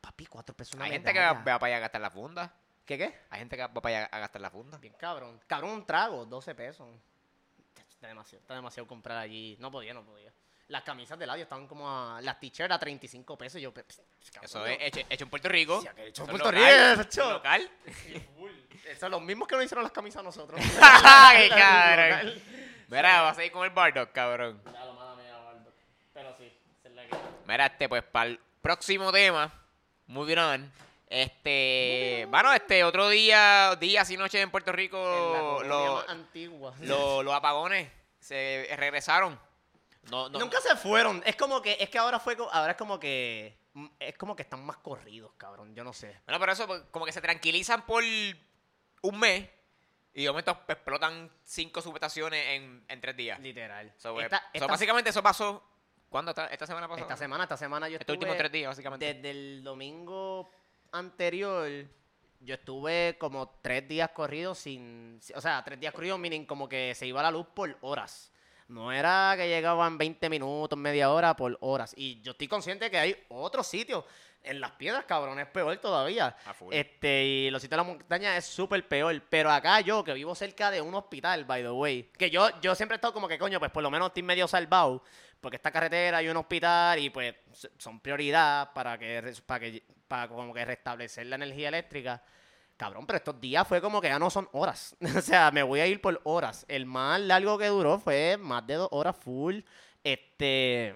Papi, cuatro pesos una Hay medalla. gente que va, va para allá a gastar la funda. ¿Qué qué? Hay gente que va para allá a gastar la funda. Bien cabrón. Cabrón, un trago, 12 pesos. Está demasiado, está demasiado comprar allí. No podía, no podía. Las camisas de ladio estaban como a... Las t-shirts a 35 pesos. Y yo, pues, cabrón, Eso es hecho, hecho en Puerto Rico. Sí, hecho en Puerto local, Rico, hecho. local. (laughs) Son los mismos que nos hicieron las camisas a nosotros. (laughs) ¡Qué cabrón! Mira, vas a ir con el Bardock, cabrón. Ya lo mala mía, Baldo. Pero sí, es la que. Mira, este, pues, para el próximo tema, moving on. Este, bueno, este otro día, días y noches en Puerto En la Rico, más antigua. lo- los apagones se regresaron. No, no, Nunca se fueron. Es como que, es que ahora fue, ahora es como que, mm, es como que están más corridos, cabrón. Yo no sé. Bueno, pero eso pues, como que se tranquilizan por un mes y de momento explotan cinco subestaciones en, en tres días. Literal. So, esta, so, esta- básicamente eso pasó. ¿Cuándo? ¿Esta, esta semana pasó? esta semana, esta semana yo Estos últimos tres días, básicamente. desde el domingo anterior, yo estuve como tres días corridos sin, o sea, tres días corridos, meaning como que se iba la luz por horas. No era que llegaban 20 minutos, media hora, por horas. Y yo estoy consciente que hay otros sitios. En las piedras, cabrón, es peor todavía. Este, y los sitios de la montaña es súper peor. Pero acá yo, que vivo cerca de un hospital, by the way, que yo, yo siempre he estado como que, coño, pues por lo menos estoy medio salvado. Porque esta carretera y un hospital y pues son prioridad para que, para que, para como que restablecer la energía eléctrica. Cabrón, pero estos días fue como que ya no son horas. (laughs) o sea, me voy a ir por horas. El más largo que duró fue más de dos horas full. Este.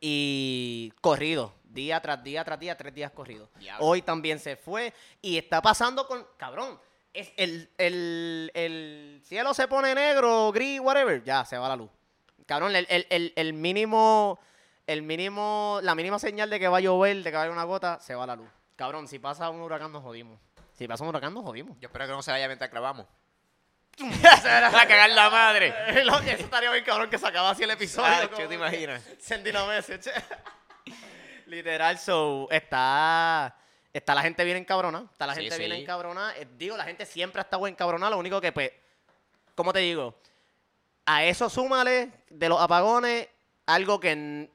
Y corrido. Día tras día tras día, tres días corridos. Hoy también se fue. Y está pasando con. Cabrón. Es el, el, el cielo se pone negro, gris, whatever. Ya, se va la luz. Cabrón, el, el, el, el mínimo. El mínimo. La mínima señal de que va a llover, de que va a haber una gota, se va la luz. Cabrón, si pasa un huracán, nos jodimos. Si pasa un huracán, nos jodimos. Yo espero que no se vaya mientras clavamos. (laughs) (laughs) se van a cagar la madre. Lo que eso estaría bien cabrón que se acaba así el episodio. Ah, como ¿qué te que- imaginas? Sending a message. Literal, so, está, está la gente bien encabrona. Está la Sí, gente sí. bien encabrona. Eh, digo, la gente siempre ha estado encabrona. Lo único que, pues, ¿cómo te digo? A eso súmale de los apagones algo que n-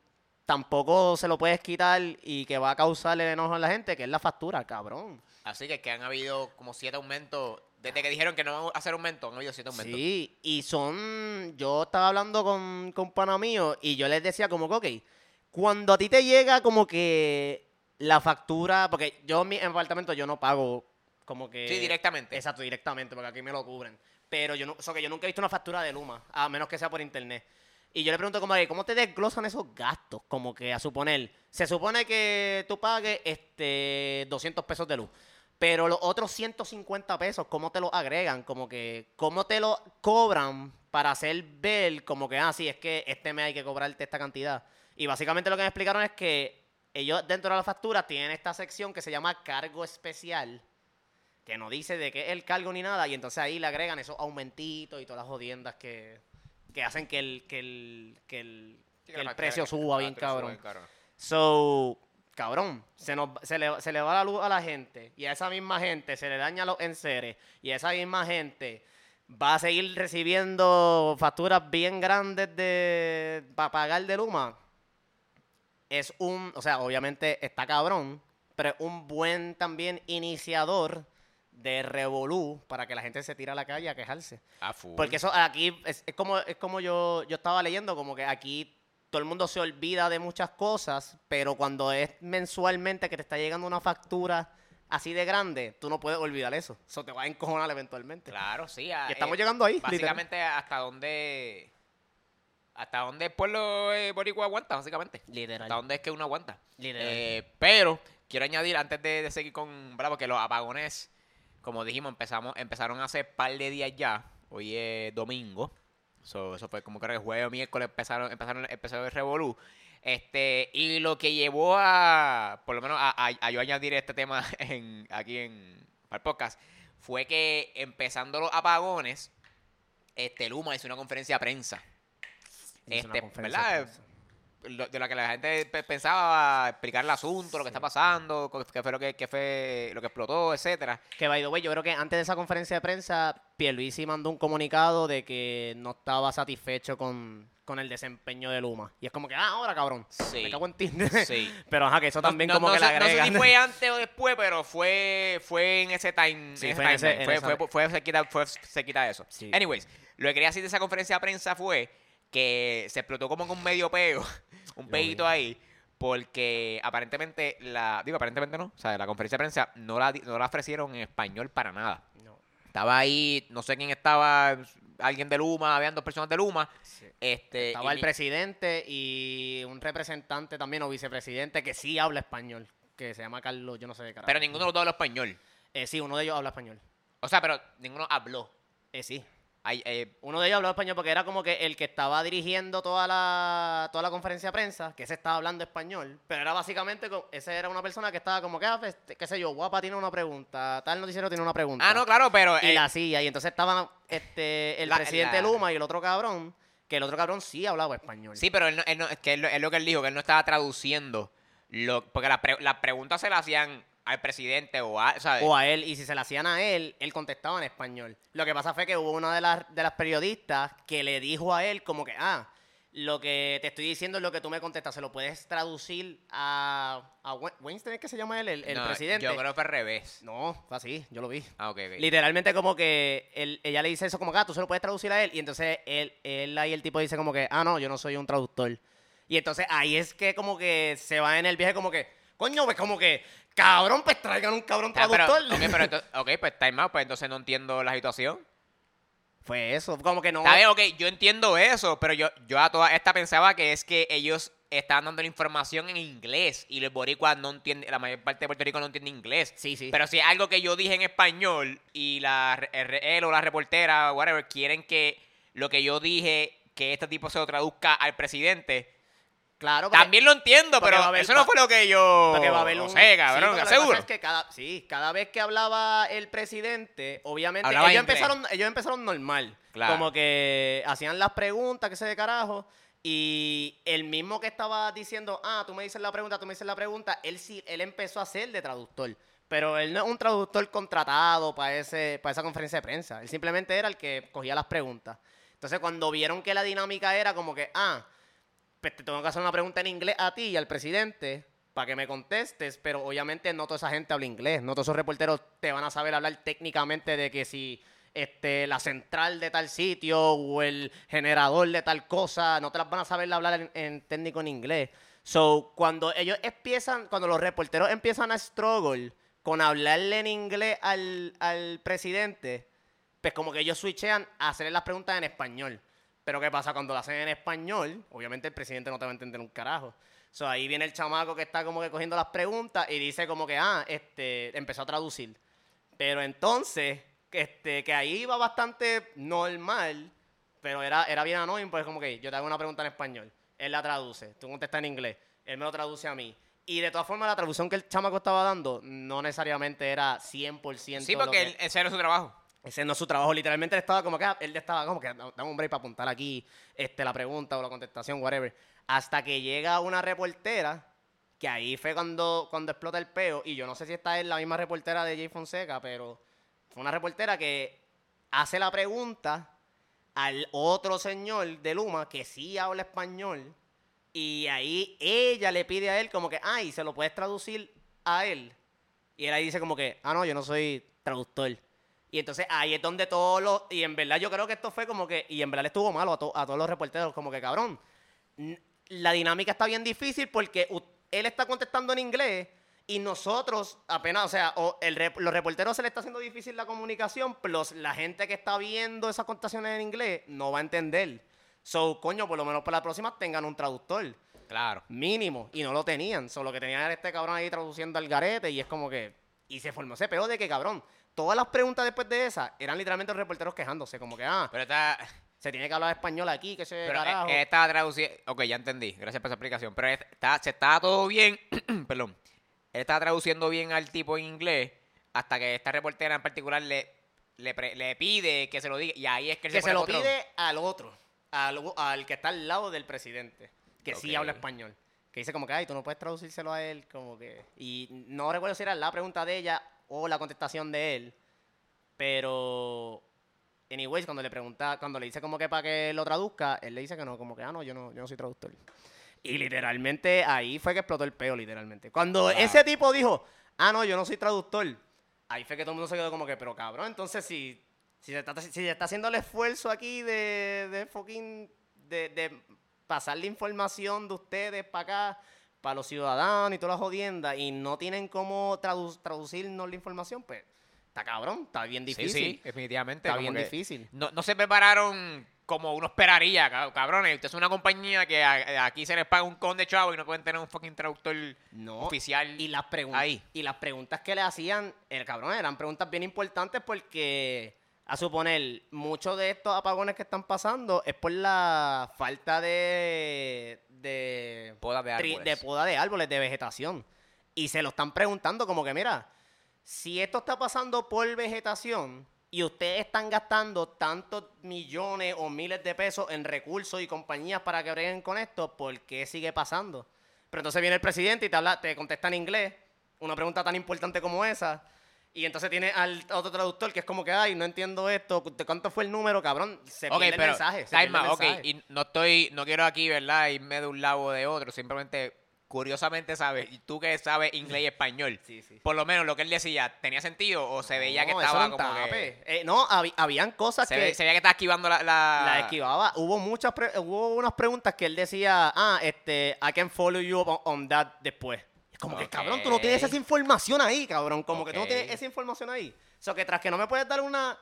tampoco se lo puedes quitar y que va a causarle enojo a la gente, que es la factura, cabrón. Así que, que han habido como siete aumentos. Desde que dijeron que no van a hacer aumento, han habido siete aumentos. Sí, y son. Yo estaba hablando con, con pana mío y yo les decía, como que, ok, cuando a ti te llega como que la factura, porque yo en mi apartamento yo no pago como que. Sí, directamente. Exacto, directamente, porque aquí me lo cubren. Pero yo no, que yo nunca he visto una factura de Luma, a menos que sea por internet. Y yo le pregunto como que, ¿cómo te desglosan esos gastos? Como que a suponer, se supone que tú pagues este 200 pesos de luz. Pero los otros 150 pesos, ¿cómo te los agregan? Como que, ¿cómo te lo cobran para hacer ver como que, ah, sí, es que este mes hay que cobrarte esta cantidad? Y básicamente lo que me explicaron es que ellos dentro de la factura tienen esta sección que se llama cargo especial, que no dice de qué es el cargo ni nada, y entonces ahí le agregan esos aumentitos y todas las jodiendas que, que hacen que el, que el, que el, Sí, que el precio suba bien cabrón. So, cabrón, se, nos, se, le, se le va la luz a la gente y a esa misma gente se le daña los enseres y a esa misma gente va a seguir recibiendo facturas bien grandes de para pagar de Luma. Es un, o sea, obviamente está cabrón, pero es un buen también iniciador de revolú para que la gente se tire a la calle a quejarse. A. Porque eso aquí es, es como, es como yo, yo estaba leyendo, como que aquí todo el mundo se olvida de muchas cosas, pero cuando es mensualmente que te está llegando una factura así de grande, tú no puedes olvidar eso. Eso te va a encojonar eventualmente. Claro, sí. a- Y estamos eh, llegando ahí. Básicamente hasta donde... Hasta donde el pueblo eh, boricua aguanta, básicamente. Literal. Hasta donde es que uno aguanta. Literal. Eh, pero quiero añadir, antes de, de seguir con Bravo, que los apagones, como dijimos, empezamos, empezaron hace par de días ya. Hoy es domingo. So, eso fue como creo que jueves o miércoles empezaron, empezaron, empezó el revolú. Este, y lo que llevó a, por lo menos a, a- a yo añadir este tema (laughs) en, aquí en para el podcast, fue que empezando los apagones, este Luma hizo una conferencia de prensa. Hizo una Este, conferencia de ¿verdad? prensa. De la que la gente pe- pensaba explicar el asunto, lo que está pasando, qué fue lo que, qué fue lo que explotó, etcétera. Que, by the way, yo creo que antes de esa conferencia de prensa, Pierluisi mandó un comunicado de que no estaba satisfecho con, con el desempeño de Luma. Y es como que, ah, ahora, cabrón. Sí. Me cago en ti. (laughs) Sí. Pero, ajá, que eso también no, como no que sé, le no sé si fue (laughs) antes o después, pero fue, fue en ese time. Sí, en fue en timeline. en fue, cerquita de eso. Sí. Anyways, lo que quería decir de esa conferencia de prensa fue que se explotó como con un medio peo, un vi. ahí, porque aparentemente la, digo aparentemente no, o sea, la conferencia de prensa no la, no la ofrecieron en español para nada. No. Estaba ahí, no sé quién estaba, alguien de Luma, habían dos personas de Luma. Este, Estaba y el presidente y un representante también o vicepresidente que sí habla español, que se llama Carlos, yo no sé de carajo. pero ninguno de los dos habla español. Eh, sí, uno de ellos habla español. O sea, pero ninguno habló. Eh, sí. Hay, eh, Uno de ellos hablaba español porque era como que el que estaba dirigiendo toda la, toda la conferencia de prensa, que ese estaba hablando español, pero era básicamente, ese era una persona que estaba como que, ah, pues, qué sé yo, guapa tiene una pregunta, tal noticiero tiene una pregunta. ah, no, claro, pero... Y eh, la hacía, y entonces estaban este, el La- presidente la- Luma y el otro cabrón, que el otro cabrón sí hablaba español. Sí, pero él no- él no- es que es lo, es lo que él dijo, que él no estaba traduciendo. Lo, porque las pre- las preguntas se las hacían al presidente o a... ¿sabes? O a él, y si se la hacían a él, él contestaba en español. Lo que pasa fue que hubo una de las, de las periodistas que le dijo a él como que, ah, lo que te estoy diciendo es lo que tú me contestas, se lo puedes traducir a, a Weinstein, ¿es que se llama él? El, el No, presidente. Yo creo que al revés. No, fue así, yo lo vi. Ah, ok, ok. Literalmente como que él- ella le dice eso como que, ah, tú se lo puedes traducir a él. Y entonces él, él ahí el tipo dice como que, ah, no, yo no soy un traductor. Y entonces ahí es que como que se va en el viaje como que, coño, pues como que, cabrón, pues traigan un cabrón Ah, pero, traductor. ok, pero ento- ok, pues time out, pues entonces no entiendo la situación. Fue eso, como que no. Está bien, ok, yo entiendo eso, pero yo, yo a toda esta pensaba que es que ellos estaban dando la información en inglés y los boricuas no entienden, la mayor parte de Puerto Rico no entiende inglés. Sí, sí. Pero si es algo que yo dije en español y la re- el re- él o la reportera, whatever, quieren que lo que yo dije, que este tipo se lo traduzca al presidente, claro, porque- también lo entiendo, pero haber- eso no fue lo que yo... porque va a haber no un- sé, sí, cabrón, seguro. es que cada, sí, cada vez que hablaba el presidente, obviamente, Hablaba ellos empezaron, ellos empezaron normal. Claro. Como que hacían las preguntas, que sé de carajo. Y el mismo que estaba diciendo, ah, tú me dices la pregunta, tú me dices la pregunta, él sí, él empezó a ser de traductor. Pero él no es un traductor contratado para ese, para esa conferencia de prensa. Él simplemente era el que cogía las preguntas. Entonces, cuando vieron que la dinámica era como que, ah, pues te tengo que hacer una pregunta en inglés a ti y al presidente para que me contestes, pero obviamente no toda esa gente habla inglés, no todos esos reporteros te van a saber hablar técnicamente de que si este, la central de tal sitio o el generador de tal cosa, no te las van a saber hablar en, técnico en inglés. So, cuando ellos empiezan, cuando los reporteros empiezan a struggle con hablarle en inglés al, al presidente, pues como que ellos switchean a hacerle las preguntas en español. Pero ¿qué pasa cuando lo hacen en español? Obviamente el presidente no te va a entender un carajo. So, ahí viene el chamaco que está como que cogiendo las preguntas y dice como que, ah, este, empezó a traducir. Pero entonces, que este, que ahí iba bastante normal, pero era, era bien annoying, pues como que yo te hago una pregunta en español, él la traduce, tú contestas en inglés, él me lo traduce a mí. Y de todas formas, la traducción que el chamaco estaba dando no necesariamente era 100% Sí, lo porque que- él- ese era su trabajo. Ese no es su trabajo, literalmente él estaba como que, ah, él estaba como que, dame un break para apuntar aquí este, la pregunta o la contestación, whatever. Hasta que llega una reportera, que ahí fue cuando, cuando explota el peo, y yo no sé si esta es la misma reportera de Jay Fonseca, pero fue una reportera que hace la pregunta al otro señor de Luma, que sí habla español, y ahí ella le pide a él como que, ay, ¿se lo puedes traducir a él? Y él ahí dice como que, ah, no, yo no soy traductor. Y entonces ahí es donde todos los... Y en verdad yo creo que esto fue como que... Y en verdad le estuvo malo a, to- a todos los reporteros, como que cabrón. La dinámica está bien difícil porque él está contestando en inglés y nosotros apenas, o sea, o el rep- los reporteros se le está haciendo difícil la comunicación, plus la gente que está viendo esas contestaciones en inglés no va a entender. So, coño, por lo menos para la próxima tengan un traductor. Claro. Mínimo. Y no lo tenían. Solo que tenían era este cabrón ahí traduciendo al garete. Y es como que. Y se formó ese peo de que, cabrón. Todas las preguntas después de esa eran literalmente los reporteros quejándose. Como que, ah, Pero está... se tiene que hablar español aquí, que se Pero eh, carajo. él estaba traduciendo. Ok, ya entendí. Gracias por esa explicación. Pero está, se estaba todo bien. (clears throat) Perdón. Él estaba traduciendo bien al tipo en inglés. Hasta que esta reportera en particular le, le, pre- le pide que se lo diga. Y ahí es que él que se pone lo pide al otro. Al, al que está al lado del presidente. Que sí Ok. habla español. Que dice como que, ay, tú no puedes traducírselo a él. Como que. Y no recuerdo si era la pregunta de ella o la contestación de él. Pero. Anyways, cuando le pregunta, cuando le dice como que para que lo traduzca, él le dice que no, como que, ah, no, yo no, yo no soy traductor. Y literalmente ahí fue que explotó el peo, literalmente. Cuando ese tipo dijo, ah, no, yo no soy traductor, ahí fue que todo el mundo se quedó como que, pero cabrón, entonces si, si, se, está, si se está haciendo el esfuerzo aquí de, de fucking, de, de pasar la información de ustedes para acá, para los ciudadanos y todas las jodiendas, y no tienen cómo tradu- traducirnos la información, pues está cabrón, está bien difícil. sí, definitivamente. Está bien difícil. No, no se prepararon como uno esperaría, cab- cabrones. Usted es una compañía que aquí se les paga un con de chavo y no pueden tener un fucking traductor No. oficial. Y las preguntas Ahí. y las preguntas que le hacían, el cabrón, eran preguntas bien importantes porque a suponer muchos de estos apagones que están pasando es por la falta de de Podas de tri- árboles. de poda de árboles de vegetación y se lo están preguntando como que mira, si esto está pasando por vegetación y ustedes están gastando tantos millones o miles de pesos en recursos y compañías para que breguen con esto, ¿por qué sigue pasando? Pero entonces viene el presidente y te, habla, te contesta en inglés una pregunta tan importante como esa. Y entonces tiene al otro traductor que es como que, ay, no entiendo esto. ¿De cuánto fue el número, cabrón? Se Ok, pierde pero, el mensaje. se calma, pierde el ok, y no estoy, no quiero aquí, ¿verdad? Irme de un lado o de otro, simplemente, curiosamente, ¿sabes? Y tú que sabes inglés y español, Sí, sí. por lo menos lo que él decía, ¿tenía sentido o se veía que No, estaba como que... Eh, no, hab- habían cosas Se, que... ve- se veía que estaba esquivando la... la... La esquivaba. Hubo muchas pre- hubo unas preguntas que él decía, ah, este, I can follow you on, on that después. Como que, cabrón, tú no tienes esa información ahí, cabrón. Como que tú no tienes esa información ahí. O sea, que tras que no me puedes dar una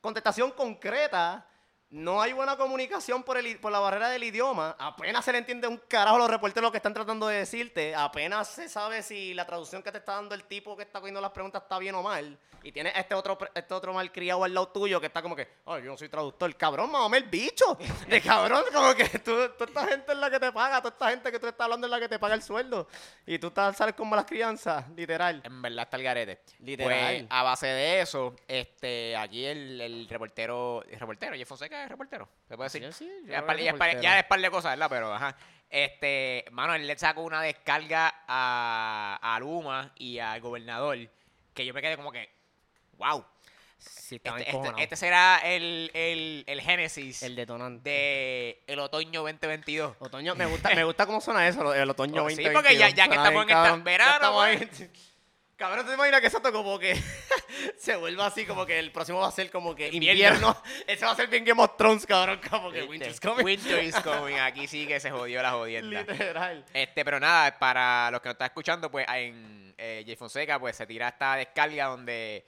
contestación concreta, no hay buena comunicación por, el, por la barrera del idioma. Apenas se le entiende un carajo a los reporteros lo que están tratando de decirte. Apenas se sabe si la traducción que te está dando el tipo que está cogiendo las preguntas está bien o mal. Y tienes este otro, este otro malcriado al lado tuyo que está como que, ay, yo no soy traductor. Cabrón, mamame el bicho. De (laughs) cabrón, como que tú, toda esta gente es la que te paga, toda esta gente que tú estás hablando es la que te paga el sueldo. Y tú estás, sales como las crianzas, literal. En verdad está el garete. Literal. Pues a base de eso, este, aquí el, el reportero, el reportero, Jeff Fonseca es reportero, se puede decir. Sí, sí, ya, es par, ya es par- ya es par de cosas, ¿verdad? Pero, ajá. Este, mano, él le sacó una descarga a, a Luma y al gobernador, que yo me quedé como que, wow. Sí, Este, este- este será el, el, el génesis el detonante. de el otoño 2022. Otoño, me gusta, me gusta cómo suena eso, el otoño Oh, (laughs) sí, 2022. porque ya- ya que estamos en esta- verano, Cabrón, ¿te imaginas que eso como que (laughs) se vuelva así, como que el próximo va a ser como que Invierno. Ese va a ser bien Game of Thrones, cabrón, como que ¿Viste? Winter's coming. Winter is (laughs) coming. Aquí sí que se jodió la jodienda. Literal. Este, pero nada, para los que nos están escuchando, pues en eh, Jay Fonseca, pues se tira esta descarga donde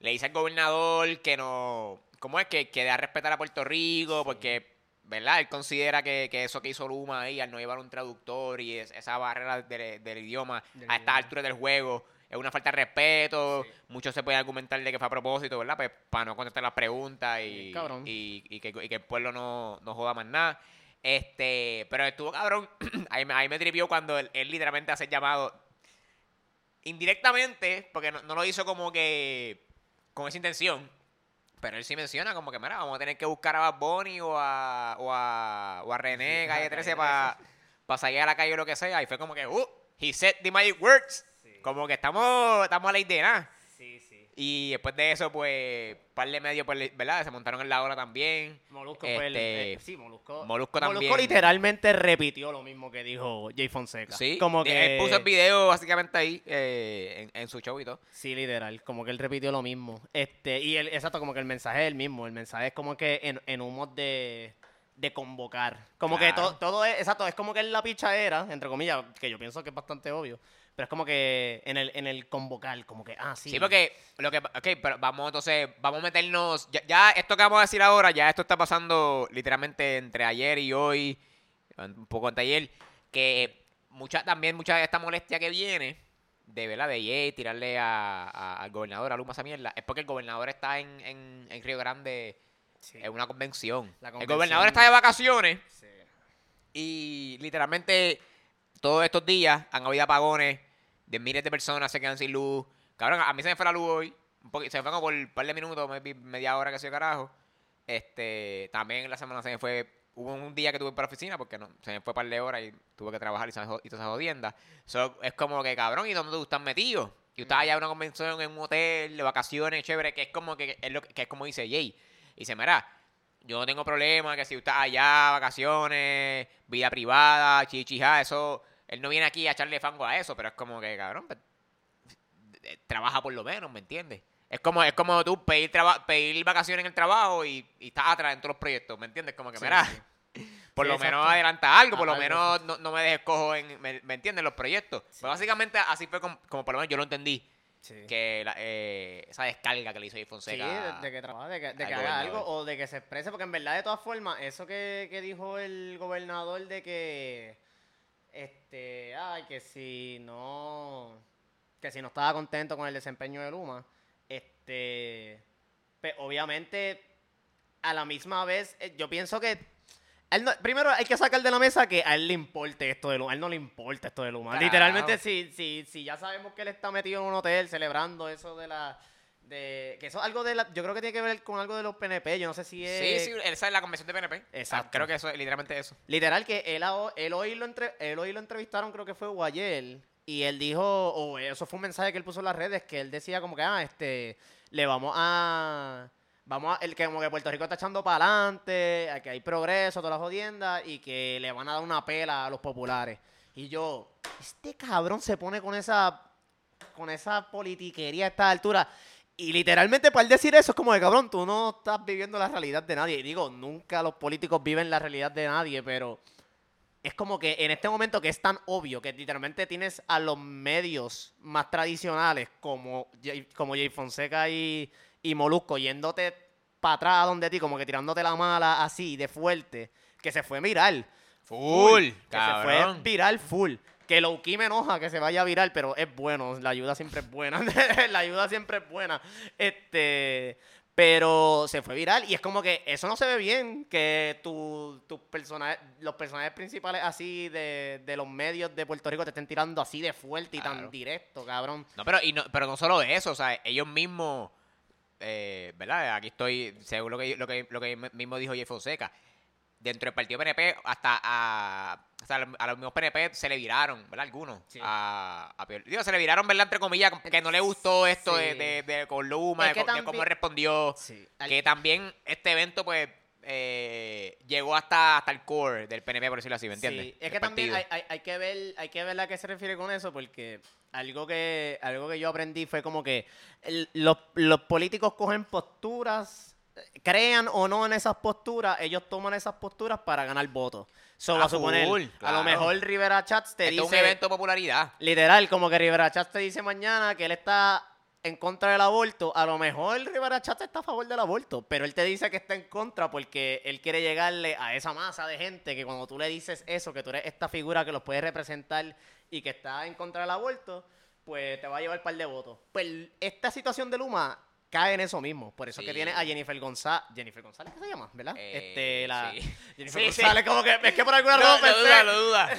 le dice al gobernador que no, ¿cómo es? Que, que da a respetar a Puerto Rico, porque, ¿verdad? Él considera que, que eso que hizo Luma ahí, al no llevar un traductor y es- esa barrera del, del idioma Del a esta altura del juego es una falta de respeto. Muchos se pueden argumentar de que fue a propósito, ¿verdad? Pues para no contestar las preguntas y, y, y que, y que el pueblo no, no joda más nada. Este, pero estuvo cabrón. (clears throat) ahí, me, ahí me tripió cuando él, él literalmente hace el llamado indirectamente, porque no, no lo hizo como que con esa intención. Pero él sí menciona como que, mira, vamos a tener que buscar a Bad Bunny o a, o a, o a René, Sí, Calle a 13 Calle para salir a la calle o lo que sea. Y fue como que, uh, he said the magic words. Como que estamos, estamos a la idea, nada. Sí, sí. Y después de eso, pues, par de medio, pues, ¿verdad? Se montaron en la ola también. Molusco fue el... Este, eh, sí, Molusco. Molusco también. literalmente repitió lo mismo que dijo Jay Fonseca. Sí, Como que... él puso el video básicamente ahí eh, en, en su show y todo. Sí, literal, como que él repitió lo mismo. Este, y el, exacto, como que el mensaje es el mismo. El mensaje es como que en, en un mod de, de convocar. Como que to- todo es, exacto, es como que en la pichadera, entre comillas, que yo pienso que es bastante obvio. Pero es como que en el, en el convocar, como que, ah, sí. Sí, porque lo que, ok, pero vamos entonces, vamos a meternos, ya, ya esto que vamos a decir ahora, ya esto está pasando literalmente entre ayer y hoy, un poco antes de ayer, que mucha, también mucha de esta molestia que viene, de verdad, de Jay, tirarle a, a- al gobernador, a Luma esa mierda, es porque el gobernador está en, en, en Río Grande Sí. en una convención. La El convención- gobernador está de vacaciones Sí. y literalmente todos estos días han habido apagones de miles de personas se quedan sin luz. Cabrón, a mí se me fue la luz hoy. Un poqui- se me fue por un par de minutos, media hora que soy carajo. Este, también la semana se me fue. Hubo un día que tuve para la oficina porque no, se me fue un par de horas y tuve que trabajar y, se y toda esa jodienda. So, es como que, cabrón, ¿y dónde tú estás metido? Y estás allá en una convención, en un hotel, de vacaciones, chévere, que es como que, es lo que, es como dice Jay. Y dice, mira, yo no tengo problema que si usted allá, vacaciones, vida privada, chichija, eso, él no viene aquí a echarle fango a eso, pero es como que, cabrón, pues, eh, trabaja por lo menos, ¿me entiendes? Es como, es como tú pedir, traba- pedir vacaciones en el trabajo y, y estás atrás en todos los proyectos, ¿me entiendes? Como que, Sí, mira, sí. (laughs) por Sí, lo menos adelanta algo, por Ah, lo menos no, no me dejes cojo en, ¿me, me entiendes? Los proyectos. Pues básicamente así fue como, como por lo menos yo lo entendí. Sí. que la- eh, esa descarga que le hizo Sí, Fonseca. de, de que trabaje, de que, de que haga algo o de que se exprese, porque en verdad, de todas formas, eso que, que dijo el gobernador de que, este, ay, que si no, que si no estaba contento con el desempeño de Luma, este, pues obviamente, a la misma vez, eh, yo pienso que, él no- primero hay que sacar de la mesa que a él le importe esto de Luma, a él no le importa esto de Luma. Carajo. Literalmente, si, si, si ya sabemos que él está metido en un hotel celebrando eso de la... De, que eso es algo de la, yo creo que tiene que ver con algo de los PNP, yo no sé si es... Sí, sí, él sale en la convención de PNP. Exacto. Ah, Creo que eso es literalmente eso. Literal que él, él, hoy lo entre, él hoy lo entrevistaron, creo que fue o ayer, y él dijo, o eso fue un mensaje que él puso en las redes, que él decía como que, ah, este, le vamos a, vamos a, el que como que Puerto Rico está echando para adelante, que hay progreso, todas las jodiendas, y que le van a dar una pela a los populares. Y yo, este cabrón se pone con esa, con esa politiquería a esta altura. Y literalmente para él decir eso es como de cabrón, tú no estás viviendo la realidad de nadie. Y digo, nunca los políticos viven la realidad de nadie, pero es como que en este momento que es tan obvio que literalmente tienes a los medios más tradicionales como Jay, como Jay Fonseca y, y Molusco yéndote para atrás donde ti, como que tirándote la mala así de fuerte, que se fue viral. Full, Que se fue viral full. Que Lowkey me enoja que se vaya viral, pero es bueno. La ayuda siempre es buena. (laughs) la ayuda siempre es buena. Este. Pero se fue viral y es como que eso no se ve bien, que tu, tus personajes, los personajes principales así de, de los medios de Puerto Rico te estén tirando así de fuerte y Claro. tan directo, cabrón. No, pero, y no, pero no solo eso, o sea, ellos mismos, eh, ¿verdad? Aquí estoy, según lo que, lo que, lo que mismo dijo Jay Fonseca, dentro del partido PNP, hasta a, sea, a los mismos PNP se le viraron, ¿verdad? Algunos. Sí. A, a Pierre- digo, se le viraron, ¿verdad? Entre comillas, que no le gustó esto de, Sí. de, de con Luma, Es de, que co- de también- cómo respondió. Sí. Que también este evento, pues, eh, llegó hasta, hasta el core del PNP, por decirlo así, ¿me entiendes? Sí, es que también hay, hay- hay que ver, hay que ver a qué se refiere con eso, porque algo que, algo que yo aprendí fue como que el- los, los políticos cogen posturas, crean o no en esas posturas, ellos toman esas posturas para ganar votos. So, Ah, a suponer, full, a lo mejor Rivera Chats te Esto es un dice, evento de popularidad. literal, como que Rivera Chats te dice mañana que él está en contra del aborto, a lo mejor Rivera Chats está a favor del aborto, pero él te dice que está en contra porque él quiere llegarle a esa masa de gente que cuando tú le dices eso, que tú eres esta figura que los puede representar y que está en contra del aborto, pues te va a llevar un par de votos. Pues esta situación de Luma cae en eso mismo, por eso es que Sí. tiene a Jennifer González, Jennifer González, ¿qué se llama? ¿Verdad? Eh, este, la sí. (laughs) Jennifer Sí, sí. González, como que, es que por alguna razón lo pensé- duda, (laughs) lo duda.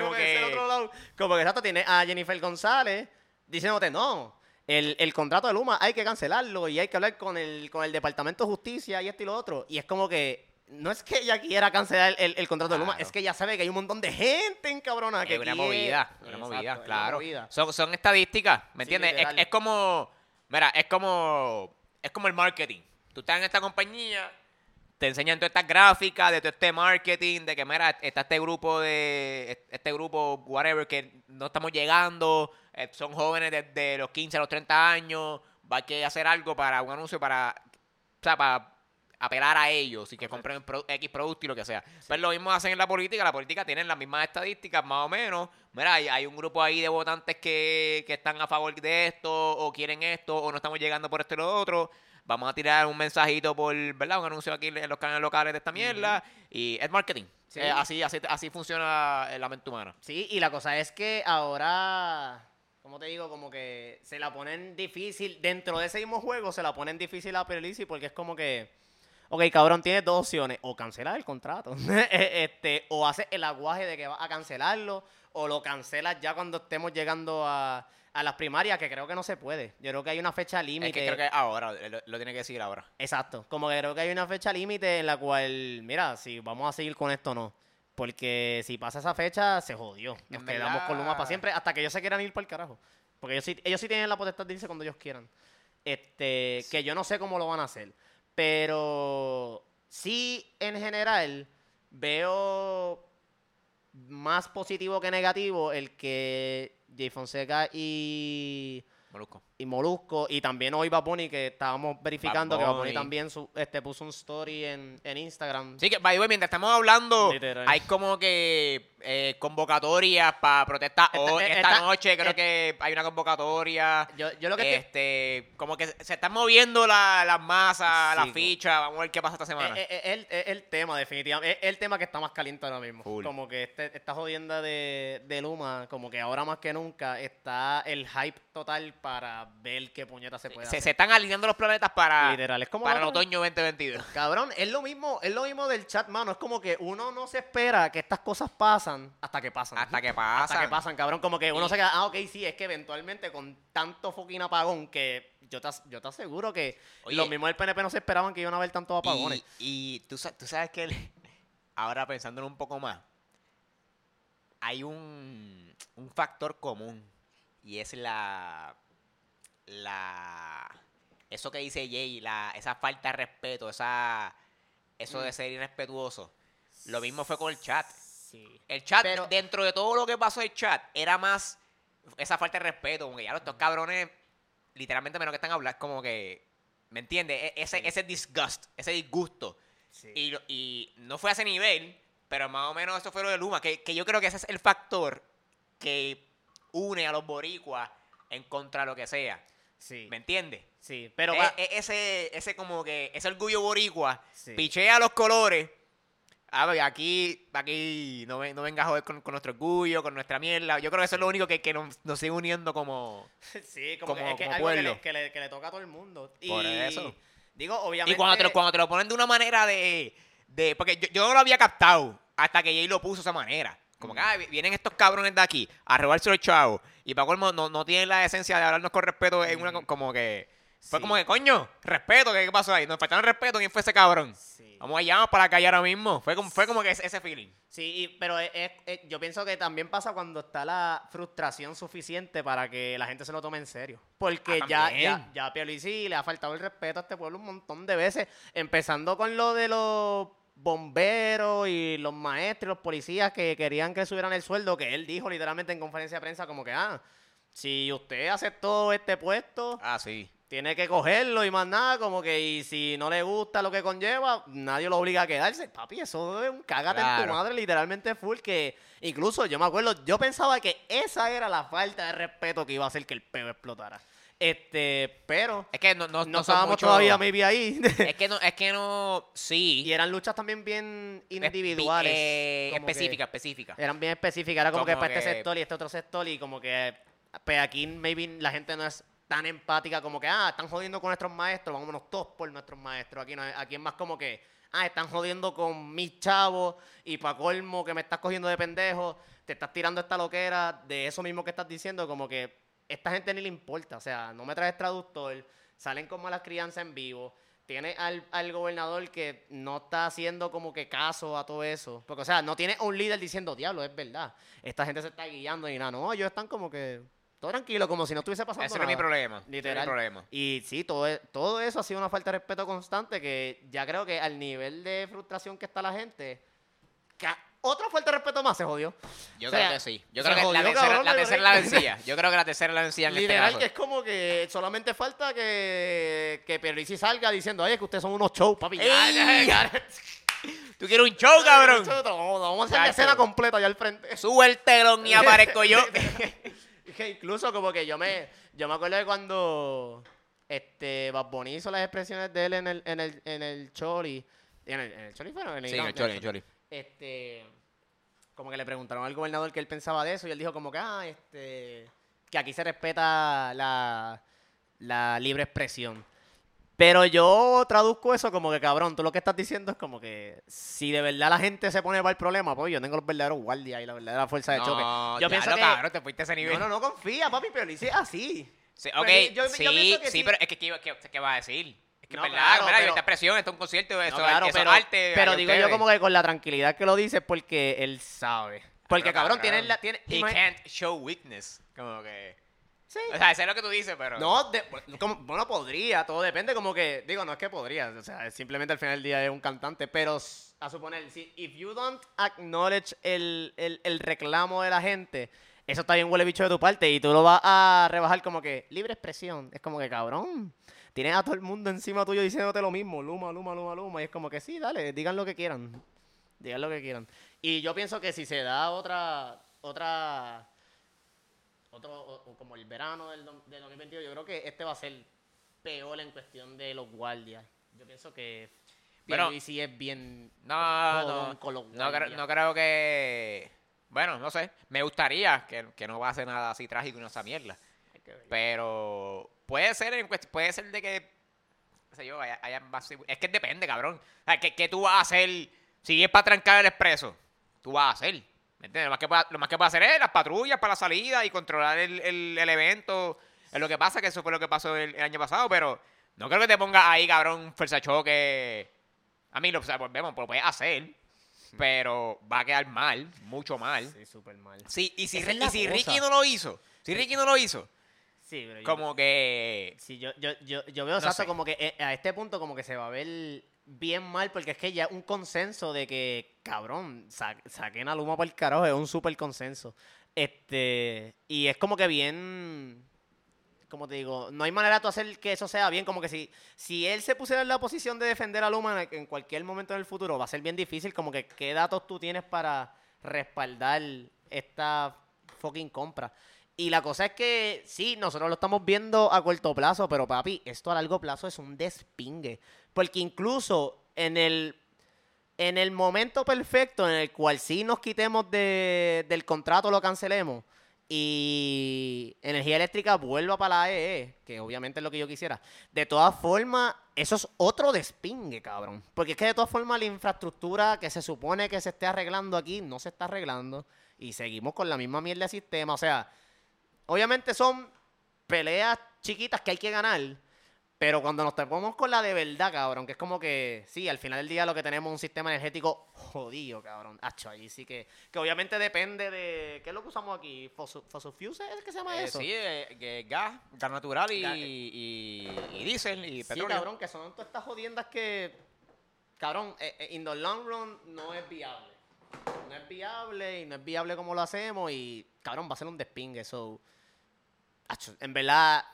como que... otro lado. Como que exacto, tiene a Jennifer González diciéndote, no, el, el contrato de Luma hay que cancelarlo y hay que hablar con el, con el Departamento de Justicia y esto y lo otro. Y es como que no es que ella quiera cancelar el, el contrato de Luma, Claro. es que ella sabe que hay un montón de gente encabrona que Es una quiere- movida, una Exacto, movida, es una claro. movida. Son, son estadísticas, ¿me Sí, entiendes? Es, es como, mira, es como, es como el marketing. Tú estás en esta compañía, te enseñan todas estas gráficas de todo este marketing, de que, mira, está este grupo de, este grupo, whatever, que no estamos llegando, eh, son jóvenes desde los 15 a los 30 años, va a que hacer algo para un anuncio para, o sea, para apelar a ellos y que compren pro- X producto y lo que sea. Pues lo mismo hacen en la política, la política tienen las mismas estadísticas más o menos. Mira, hay, hay un grupo ahí de votantes que, que están a favor de esto o quieren esto o no estamos llegando por esto y lo otro. Vamos a tirar un mensajito por, ¿verdad? Un anuncio aquí en los canales locales de esta mierda y es marketing. Sí. Eh, así, así, así funciona la mente humana. Sí, y la cosa es que ahora, como te digo, como que se la ponen difícil, dentro de ese mismo juego se la ponen difícil a Perlisi porque es como que, ok, cabrón, tienes dos opciones, o cancelar el contrato, (laughs) este, o haces el aguaje de que vas a cancelarlo, o lo cancelas ya cuando estemos llegando a, a las primarias, que creo que no se puede. Yo creo que hay una fecha Es límite. que creo que ahora, lo, lo tiene que decir ahora. Exacto, como que creo que hay una fecha límite en la cual, mira, si vamos a seguir con esto o no. Porque si pasa esa fecha, se jodió. Nos En quedamos verdad- con Luma para siempre hasta que ellos se quieran ir por el carajo. Porque ellos sí, ellos sí tienen la potestad de irse cuando ellos quieran. Este, que yo no sé cómo lo van a hacer. Pero sí, en general, veo más positivo que negativo el que Jay Fonseca y Molusco. Y Molusco y también hoy Bad Bunny que estábamos verificando que Bad Bunny. también su- este puso un story en, en Instagram. Sí, que, by the way, mientras estamos hablando, Literal. hay como que eh, convocatorias para protestar Esta- hoy, eh, esta esta- noche creo eh, que hay una convocatoria. Yo, yo lo que estoy- este, como que se están moviendo la- las masas, Sí, las fichas, vamos a ver qué pasa esta semana. Es, el, el tema, definitivamente. Es el tema que está más caliente ahora mismo. Full. Como que este, esta jodienda de, de Luma, como que ahora más que nunca está el hype total para ver qué puñeta se puede se, hacer. se están alineando los planetas para, Literal, es como para el otoño 2022. Cabrón, es lo mismo, es lo mismo del chat, mano. Es como que uno no se espera que estas cosas pasan hasta que pasan. Hasta que pasa. Hasta que pasan, cabrón. Como que uno se queda, ah, ok, sí, es que eventualmente con tanto fucking apagón que yo te, yo te aseguro que Oye. los mismos del PNP no se esperaban que iban a haber tantos apagones. Y, y tú, sa- tú sabes que el- ahora pensándolo un poco más, hay un, un factor común y es la la eso que dice Jay, la, esa falta de respeto, esa eso Mm. de ser irrespetuoso. Lo mismo fue con el chat. Sí. El chat, Pero- dentro de todo lo que pasó el chat, era más esa falta de respeto. Como que ya los estos cabrones, literalmente menos que están a hablar, como que, ¿me entiendes? E- Ese, Sí. ese disgust, ese disgusto. Sí. Y, y no fue a ese nivel, pero más o menos eso fue lo de Luma, que, que yo creo que ese es el factor que une a los boricuas en contra de lo que sea. Sí. ¿Me entiendes? Sí, pero E- va- e- ese, ese como que, ese orgullo boricua, Sí. pichea los colores. A ver, aquí, aquí no, no venga a joder con, con nuestro orgullo, con nuestra mierda. Yo creo que eso es lo único que, que nos, nos sigue uniendo como... (laughs) sí, como, como- que es que como algo que pueblo. le, que, le, que le toca a todo el mundo. Y Por eso. Digo, obviamente. Y cuando te, lo, cuando te lo ponen de una manera de... de porque yo, yo no lo había captado hasta que Jay lo puso de esa manera. Como Mm. que ah, vienen estos cabrones de aquí a robarse los chavos. Y para colmo no, no tienen la esencia de hablarnos con respeto. En una, como que... Fue. Sí. como que, coño, respeto, ¿qué, pasó ahí? Nos faltaron respeto, ¿quién fue ese cabrón? Sí. Vamos allá, vamos para la calle ahora mismo. Fue como, fue como que ese, ese feeling. Sí, y- pero es- es- es- yo pienso que también pasa cuando está la frustración suficiente para que la gente se lo tome en serio. Porque Ah, ya, ya, ya a Pierluisi le ha faltado el respeto a este pueblo un montón de veces. Empezando con lo de los bomberos y los maestros y los policías que querían que subieran el sueldo, que él dijo literalmente en conferencia de prensa como que, ah, si usted aceptó este puesto, Ah, sí. tiene que cogerlo y más nada, como que y si no le gusta lo que conlleva, nadie lo obliga a quedarse. Papi, eso es un cágate en tu madre, literalmente full, que incluso yo me acuerdo, yo pensaba que esa era la falta de respeto que iba a hacer que el peo explotara. Este, pero Es que no, no, no, estábamos mucho- todavía maybe ahí. (laughs) Es que no, es que no, sí. y eran luchas también bien individuales. eh, como que específica, específica. Eran bien específicas, era como, que para este sector y este otro sector y como que pues aquí maybe la gente no es tan empática como que, ah, están jodiendo con nuestros maestros, vámonos todos por nuestros maestros. Aquí no aquí es más como que, ah, están jodiendo con mis chavos y para colmo que me estás cogiendo de pendejo, te estás tirando esta loquera de eso mismo que estás diciendo, como que esta gente ni le importa, o sea, no me traes traductor, salen como a las crianzas en vivo. Tiene al, al gobernador que no está haciendo como que caso a todo eso. Porque, o sea, no tiene un líder diciendo, diablo, es verdad. Esta gente se está guiando y nada. No, ellos están como que todo tranquilo, como si no estuviese pasando Ese no es mi nada. problema. Literal. mi problema. Y sí, todo, e- todo eso ha sido una falta de respeto constante que ya creo que al nivel de frustración que está la gente, otra falta de respeto más se jodió. Yo O sea, creo que sí. Yo creo que la tercera, cabrón, la tercera es vencía. Yo creo que la tercera es la vencía en este Literal que es como que solamente falta que, que Pierluisi salga diciendo, oye, que ustedes son unos shows, papi. Tú quieres un show, cabrón. Vamos, vamos a hacer la escena completa allá al frente. Sube el telón y (laughs) aparezco yo. (laughs) que incluso como que yo me yo me acuerdo de cuando este Bad Bunny hizo las expresiones de él en el en el en el Choli en el, en el Choli fue ¿no? en el Sí, en el choli, en el choli. Este como que le preguntaron al gobernador qué él pensaba de eso y él dijo como que ah este que aquí se respeta la la libre expresión pero yo traduzco eso como que, cabrón, tú lo que estás diciendo es como que si de verdad la gente se pone para el problema, pues yo tengo los verdaderos guardias y la verdadera fuerza de choque. Yo pienso que... cabrón, te fuiste a ese nivel. No, no, no confía, papi, pero lo hice así. Sí, Pero ok, yo- yo sí, pienso que sí, sí. pero es que ¿qué, qué, qué va a decir? Es que No, es verdad, claro, mira, pero- esta presión, esto es un concierto, eso, No, claro, eso pero, es arte. pero digo yo como que con la tranquilidad que lo dice porque él sabe. Porque, Pero, cabrón, tiene la... Tiene, He can't show weakness. Como que... Sí. O sea, sé lo que tú dices, pero... No, de- como- bueno, podría, todo depende, como que, digo, no es que podría, o sea, simplemente al final del día es un cantante, pero a suponer, si if you don't acknowledge el, el, el reclamo de la gente, eso está bien huele bicho de tu parte y tú lo vas a rebajar como que libre expresión, es como que cabrón, tienes a todo el mundo encima tuyo diciéndote lo mismo, luma, luma, luma, luma, y es como que sí, dale, digan lo que quieran. Digan lo que quieran. Y yo pienso que si se da otra, otra, otro, o- o como el verano del, del 2022, yo creo que este va a ser peor en cuestión de los guardias. Yo pienso que Bueno, Pierluisi es bien No, no, creo, no creo que... Bueno, no sé. Me gustaría que, que no pase nada así trágico y no esa mierda. Hay que ver. Pero puede ser en puede ser de que sé yo, haya- haya más es que depende, cabrón. O sea, ¿qué, qué tú vas a hacer si es para trancar el expreso? Tú vas a hacer. ¿Me entiendes? Lo más que puede, lo más que puede hacer es las patrullas para la salida y controlar el, el- el evento. Es lo que pasa, que eso fue lo que pasó el, el año pasado, pero no creo que te pongas ahí, cabrón, un fuerza choque. A mí lo o sea, volvemos, pues lo puedes hacer, pero va a quedar mal, mucho mal. Sí, súper mal. Sí, y si, y si cosa. Ricky no lo hizo, si Ricky no lo hizo, Sí, pero yo- como que Sí, yo, yo, yo, yo veo No sé. como que eh, a este punto como que se va a ver bien mal porque es que ya un consenso de que, cabrón, sa- saquen a Luma por el carajo, es un súper consenso. Este, y es como que bien, como te digo, no hay manera de tú hacer que eso sea bien, como que si, si él se pusiera en la posición de defender a Luma en, en cualquier momento en el futuro, va a ser bien difícil, como que qué datos tú tienes para respaldar esta fucking compra. Y la cosa es que sí, nosotros lo estamos viendo a corto plazo, pero papi, esto a largo plazo es un despingue. Porque incluso en el, en el momento perfecto en el cual sí nos quitemos de- del contrato, lo cancelemos, y energía eléctrica vuelva para la AEE, que obviamente es lo que yo quisiera. De todas formas, eso es otro despingue, cabrón. Porque es que de todas formas la infraestructura que se supone que se esté arreglando aquí no se está arreglando. Y seguimos con la misma mierda de sistema. O sea, obviamente son peleas chiquitas que hay que ganar. Pero cuando nos topamos con la de verdad, cabrón, que es como que, sí, al final del día lo que tenemos es un sistema energético jodido, cabrón. Hacho, ahí sí que, que obviamente depende de, ¿qué es lo que usamos aquí? ¿Fossil Fuse es que se llama eh, eso? sí, eh, gas, gas natural y, Gas. y, y diésel y Sí, petróleo. cabrón, que son todas estas jodiendas que, cabrón, eh, eh, in the long run no es viable. No es viable y no es viable como lo hacemos y, cabrón, va a ser un despingue. So, acho, en verdad,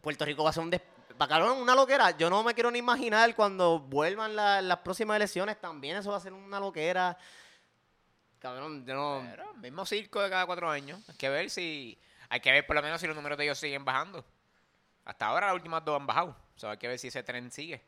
Puerto Rico va a ser un. Cabrón, una loquera. Yo no me quiero ni imaginar cuando vuelvan la- las próximas elecciones también. Eso va a ser una loquera. Cabrón, yo no. Pero, mismo circo de cada cuatro años. Hay que ver si. Hay que ver por lo menos si los números de ellos siguen bajando. Hasta ahora las últimas dos han bajado. O sea, hay que ver si ese tren sigue.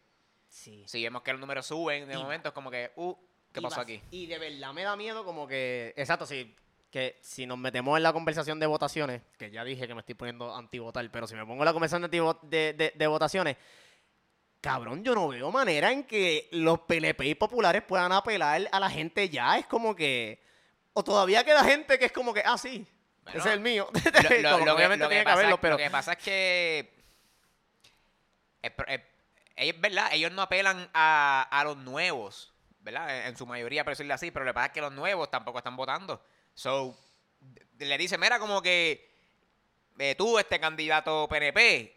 Sí. Si vemos que los números suben de Y- momento, es como que, uh, ¿qué pasó aquí? Y de verdad me da miedo como que, exacto, sí, que si nos metemos en la conversación de votaciones, que ya dije que me estoy poniendo antivotar, pero si me pongo en la conversación de, de, de- votaciones, cabrón, yo no veo manera en que los PLP y populares puedan apelar a la gente ya. Es como que, o todavía queda gente que es como que, ah, sí, Bueno, ese es el mío. (laughs) Lo- obviamente lo que tiene que pasa- haberlo, pero... Lo que pasa es que. Es, pro- es- es verdad, ellos no apelan a, a los nuevos, ¿verdad? En, en su mayoría, por decirlo así, pero lo que pasa es que los nuevos tampoco están votando. So, le dicen, mira, como que eh, tú, este candidato PNP,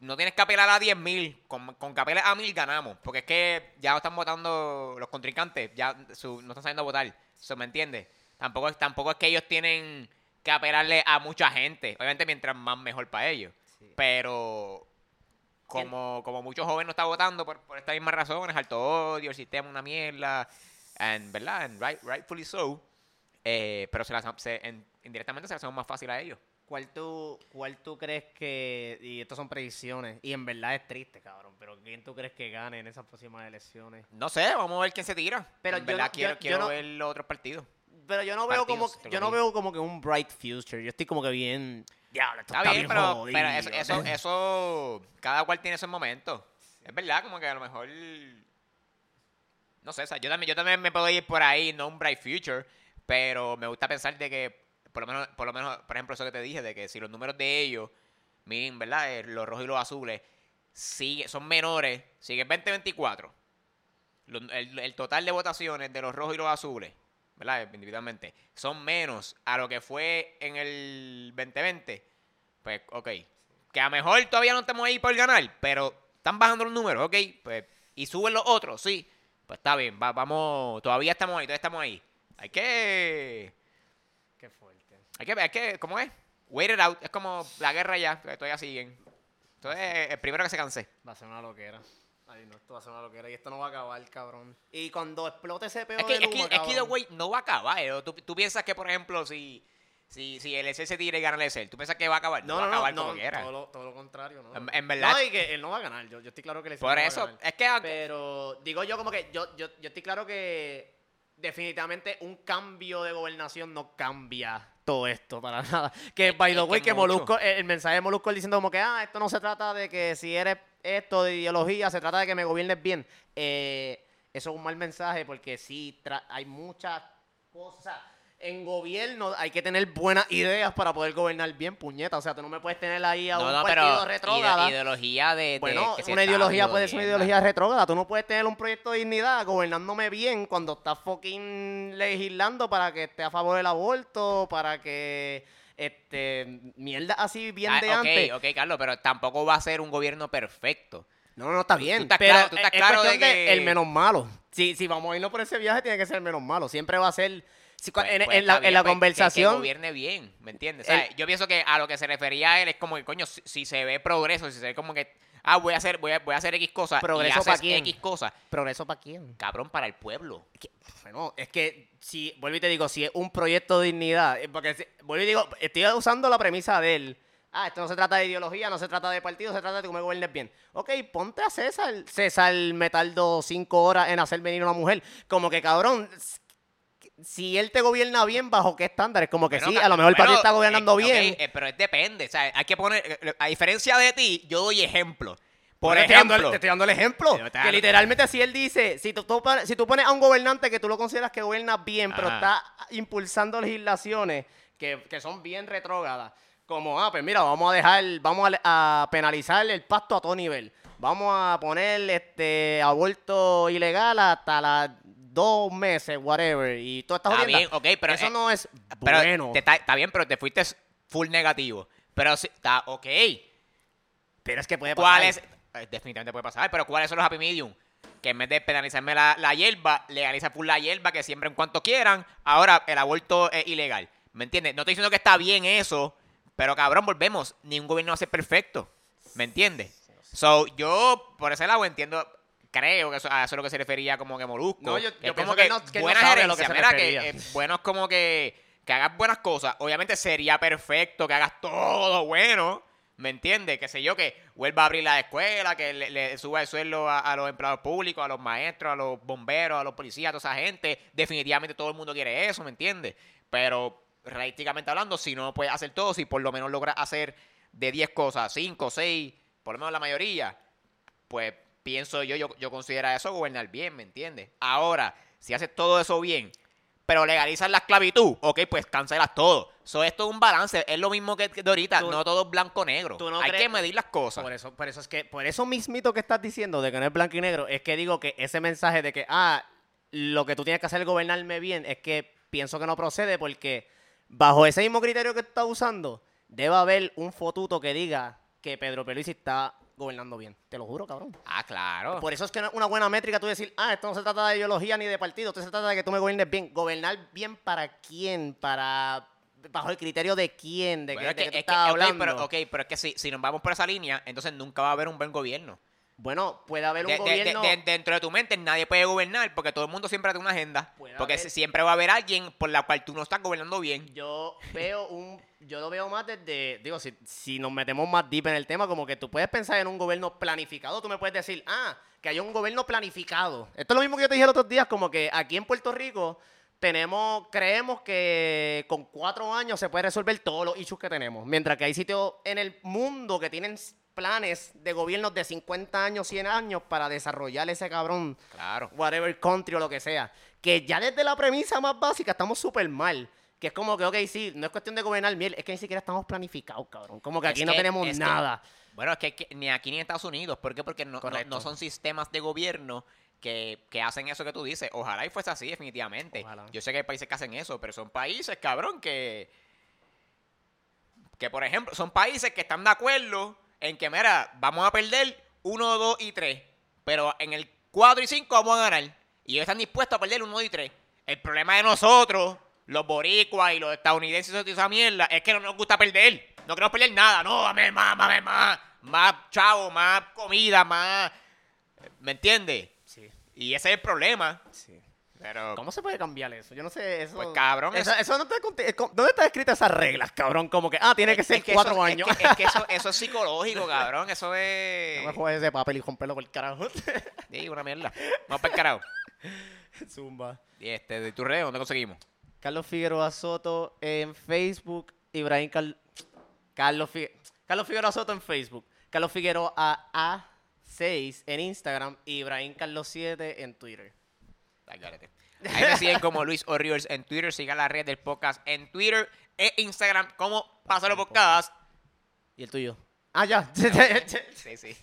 no tienes que apelar a 10.000, con, con que apeles a 1.000 ganamos, porque es que ya están votando los contrincantes, ya su- no están saliendo a votar, ¿eso me entiende? Tampoco, es- tampoco es que ellos tienen que apelarle a mucha gente, obviamente mientras más mejor para ellos, Sí. pero como, como muchos jóvenes no están votando por, por estas mismas razones, alto odio, el sistema una mierda, and, ¿verdad? And right, rightfully so, eh, pero se las, se- en- indirectamente se las hacemos más fácil a ellos. ¿Cuál tú, ¿Cuál tú crees que, y estas son predicciones, y en verdad es triste, cabrón, pero quién tú crees que gane en esas próximas elecciones? No sé, vamos a ver quién se tira. Pero en yo verdad no- quiero, yo- quiero yo no- ver los otros partidos. Pero yo no veo como, yo no veo como que un bright future, yo estoy como que bien, diablo, esto Está está, bien, pero, jodido. pero eso, eso, eso, cada cual tiene sus momentos. Es verdad, como que a lo mejor, no sé, o sea, yo también, yo también me puedo ir por ahí, no un bright future, pero me gusta pensar de que, por lo menos, por lo menos, por ejemplo, eso que te dije, de que si los números de ellos, miren, ¿verdad? Eh, Los rojos y los azules, sigue, son menores, sigue 2024. Lo- El, el total de votaciones de los rojos y los azules, ¿verdad? Individualmente, son menos a lo que fue en el 2020. Pues, ok. Que a lo mejor todavía no estamos ahí por ganar, pero están bajando los números, ok. Pues, y suben los otros, sí. Pues está bien, va- vamos, todavía estamos ahí, todavía estamos ahí. Hay que, Qué fuerte. hay que ver, hay que, ¿cómo es? Wait it out, es como la guerra ya, que todavía siguen. Entonces, el primero que se canse. Va a ser una loquera. Ay, no, esto va a ser una loquera y esto no va a acabar, cabrón. Y cuando explote ese peor Es que, del es que, es que way no va a acabar. ¿eh? ¿Tú, tú piensas que, por ejemplo, si, si, si el SC se tira y gana el SL, ¿tú piensas que va a acabar? No, va no, a no, acabar no, como quiera. todo lo, todo lo contrario, ¿no? En- en verdad- No, y que él no va a ganar, yo, yo estoy claro que el SC Por no va a eso, ganar. es que Pero digo yo como que yo, yo, yo estoy claro que definitivamente un cambio de gobernación no cambia todo esto para (laughs) nada. Que, Es- by the way, que. Molusco, el, el mensaje de Molusco diciendo como que, ah, esto no se trata de que si eres esto de ideología, se trata de que me gobiernes bien. Eh, eso es un mal mensaje porque sí, hay muchas cosas. En gobierno hay que tener buenas ideas para poder gobernar bien, puñeta. O sea, tú no me puedes tener ahí a no, un no, partido pero retrógrada. ide- ideología de, de Bueno, que una ideología puede ser una ideología retrógrada. Tú no puedes tener un proyecto de dignidad gobernándome bien cuando estás fucking legislando para que esté a favor del aborto, para que este mierda así bien Ah, de ok, antes. ok, Carlos, pero tampoco va a ser un gobierno perfecto. No, no, está bien. tú estás pero claro- tú estás es claro de de que- el menos malo. Si, si vamos a irnos por ese viaje, tiene que ser el menos malo. Siempre va a ser. Pues- en, pues en la, está en la bien, pues, que- Que, conversación. gobierne bien, ¿me entiendes? O sea, El- yo pienso que a lo que se refería él es como que, coño, si, si se ve progreso, si se ve como que, ah, voy a hacer, voy a, voy a hacer X cosas ¿Progreso y haces pa' quién? X cosas, ¿Progreso para quién? cabrón, para el pueblo. que- bueno, es que si, vuelvo y te digo, si es un proyecto de dignidad, eh, porque si- vuelvo y digo, estoy usando la premisa de él. Ah, esto no se trata de ideología, no se trata de partido, se trata de que me gobiernes bien. Ok, ponte a César. César me tardó cinco horas en hacer venir una mujer. Como que cabrón, si él te gobierna bien, ¿bajo qué estándares? Como que Bueno, sí, a lo mejor el partido está gobernando bien. eh, pero es depende, o sea, hay que poner, eh, a diferencia de ti, yo doy ejemplo. Por te estoy dando el- ejemplo, te estoy dando el ejemplo. Que literalmente si él dice, si tú, tú si tú pones a un gobernante que tú lo consideras que gobierna bien, pero está impulsando legislaciones que, que son bien retrógradas, como, ah, pues mira, vamos a dejar, vamos a, a penalizar el pasto a todo nivel. Vamos a poner este aborto ilegal hasta las dos meses, whatever, y toda esta Está bien, ok, pero, Eso eh, no es pero bueno. te está, está bien, pero te fuiste full negativo. Pero sí, está, ok, Pero es que puede pasar. ¿cuál es? eh, Definitivamente puede pasar, pero ¿cuáles son los happy medium? Que en vez de penalizarme la, la hierba, legaliza full la hierba, que siempre en cuanto quieran. Ahora el aborto es ilegal. ¿Me entiendes? No estoy diciendo que está bien eso, pero cabrón, volvemos. Ningún gobierno va a ser perfecto. ¿Me entiendes? So, yo, por ese lado, entiendo, creo que eso, a eso es lo que se refería como que Molusco. No, yo- yo como que que, no- que lo que se Mira, refería. que eh, como que, que hagas buenas cosas. Obviamente sería perfecto que hagas todo bueno. ¿Me entiendes? Que sé yo, que vuelva a abrir la escuela, que le, le suba el sueldo a, a los empleados públicos, a los maestros, a los bomberos, a los policías, a toda esa gente. Definitivamente todo el mundo quiere eso, ¿me entiendes? Pero realísticamente hablando, si no puedes hacer todo, si por lo menos logras hacer de 10 cosas, 5, 6, por lo menos la mayoría, pues pienso yo, yo, yo considero eso gobernar bien, ¿me entiendes? Ahora, si haces todo eso bien, pero legalizas la esclavitud, ok, pues cancelas todo. So, esto es un balance, es lo mismo que de ahorita, Tú- no todo es blanco-negro. tú no Hay que medir las cosas. Por eso, por eso es que, por eso mismito que estás diciendo de que no es blanco y negro, es que digo que ese mensaje de que, ah, lo que tú tienes que hacer es gobernarme bien, es que pienso que no procede porque bajo ese mismo criterio que estás usando, debe haber un fotuto que diga que Pedro Peluisi está gobernando bien. Te lo juro, cabrón. Ah, claro. Por eso es que no es una buena métrica tú decir, ah, esto no se trata de ideología ni de partido, esto se trata de que tú me gobiernes bien. ¿Gobernar bien para quién? Para bajo el criterio de quién, de, Bueno, de que- tú es que- estás hablando. pero, ok, pero es que si, si nos vamos por esa línea, entonces nunca va a haber un buen gobierno. Bueno, puede haber un De- de- de- gobierno... de- dentro de tu mente nadie puede gobernar porque todo el mundo siempre tiene una agenda. Puede Porque haber- siempre va a haber alguien por la cual tú no estás gobernando bien. Yo veo un, yo lo veo más desde, digo, si, si nos metemos más deep en el tema, como que tú puedes pensar en un gobierno planificado, tú me puedes decir, ah, que hay un gobierno planificado. Esto es lo mismo que yo te dije los otros días, como que aquí en Puerto Rico tenemos, creemos que con cuatro años se puede resolver todos los issues que tenemos, mientras que hay sitios en el mundo que tienen planes de gobiernos de 50 años, 100 años para desarrollar ese cabrón Claro. whatever country o lo que sea. Que ya desde la premisa más básica estamos súper mal. Que es como que, ok, sí, no es cuestión de gobernar miel, es que ni siquiera estamos planificados, cabrón. Como que Es aquí no tenemos que- nada. Bueno, es que, que ni aquí ni en Estados Unidos. ¿Por qué? Porque no, no, son sistemas de gobierno que, que hacen eso que tú dices. Ojalá y fuese así, definitivamente. Ojalá. Yo sé que hay países que hacen eso, pero son países, cabrón, que. Que, por ejemplo, son países que están de acuerdo en que, mira, vamos a perder 1, 2 y 3. Pero en el 4 y 5 vamos a ganar. Y ellos están dispuestos a perder 1 y 3. El problema de nosotros, los boricuas y los estadounidenses toda esa mierda, es que no nos gusta perder. No queremos perder nada. No, dame más, dame más. Más chavo, más comida, más ¿Me entiendes? Sí, Y ese es el problema. sí. Pero, ¿Cómo se puede cambiar eso? Yo no sé. Eso, Pues, cabrón, Eso, es- eso no eh, ¿Dónde están escritas esas reglas, cabrón? Como que, ah, tiene que ser es que cuatro eso, años. Es que, es que eso, eso es (laughs) psicológico, cabrón. Eso es. No me juegues ese papel y rompelo por el carajo. (laughs) Sí, una mierda. Vamos para el carajo. (laughs) Zumba. Y este, de tu red, ¿dónde conseguimos? Carlos Figueroa Soto en Facebook. Ibrahim Cal- Carlos, Figue- Carlos Figueroa Soto en Facebook. Carlos Figueroa A6 en Instagram. Ibrahim Carlos 7 en Twitter. Ahí me siguen como Luis O'Rivers en Twitter. Sigan la red del podcast en Twitter e Instagram como Pásalo Podcast. ¿Y el tuyo? Ah, ya. Sí, sí.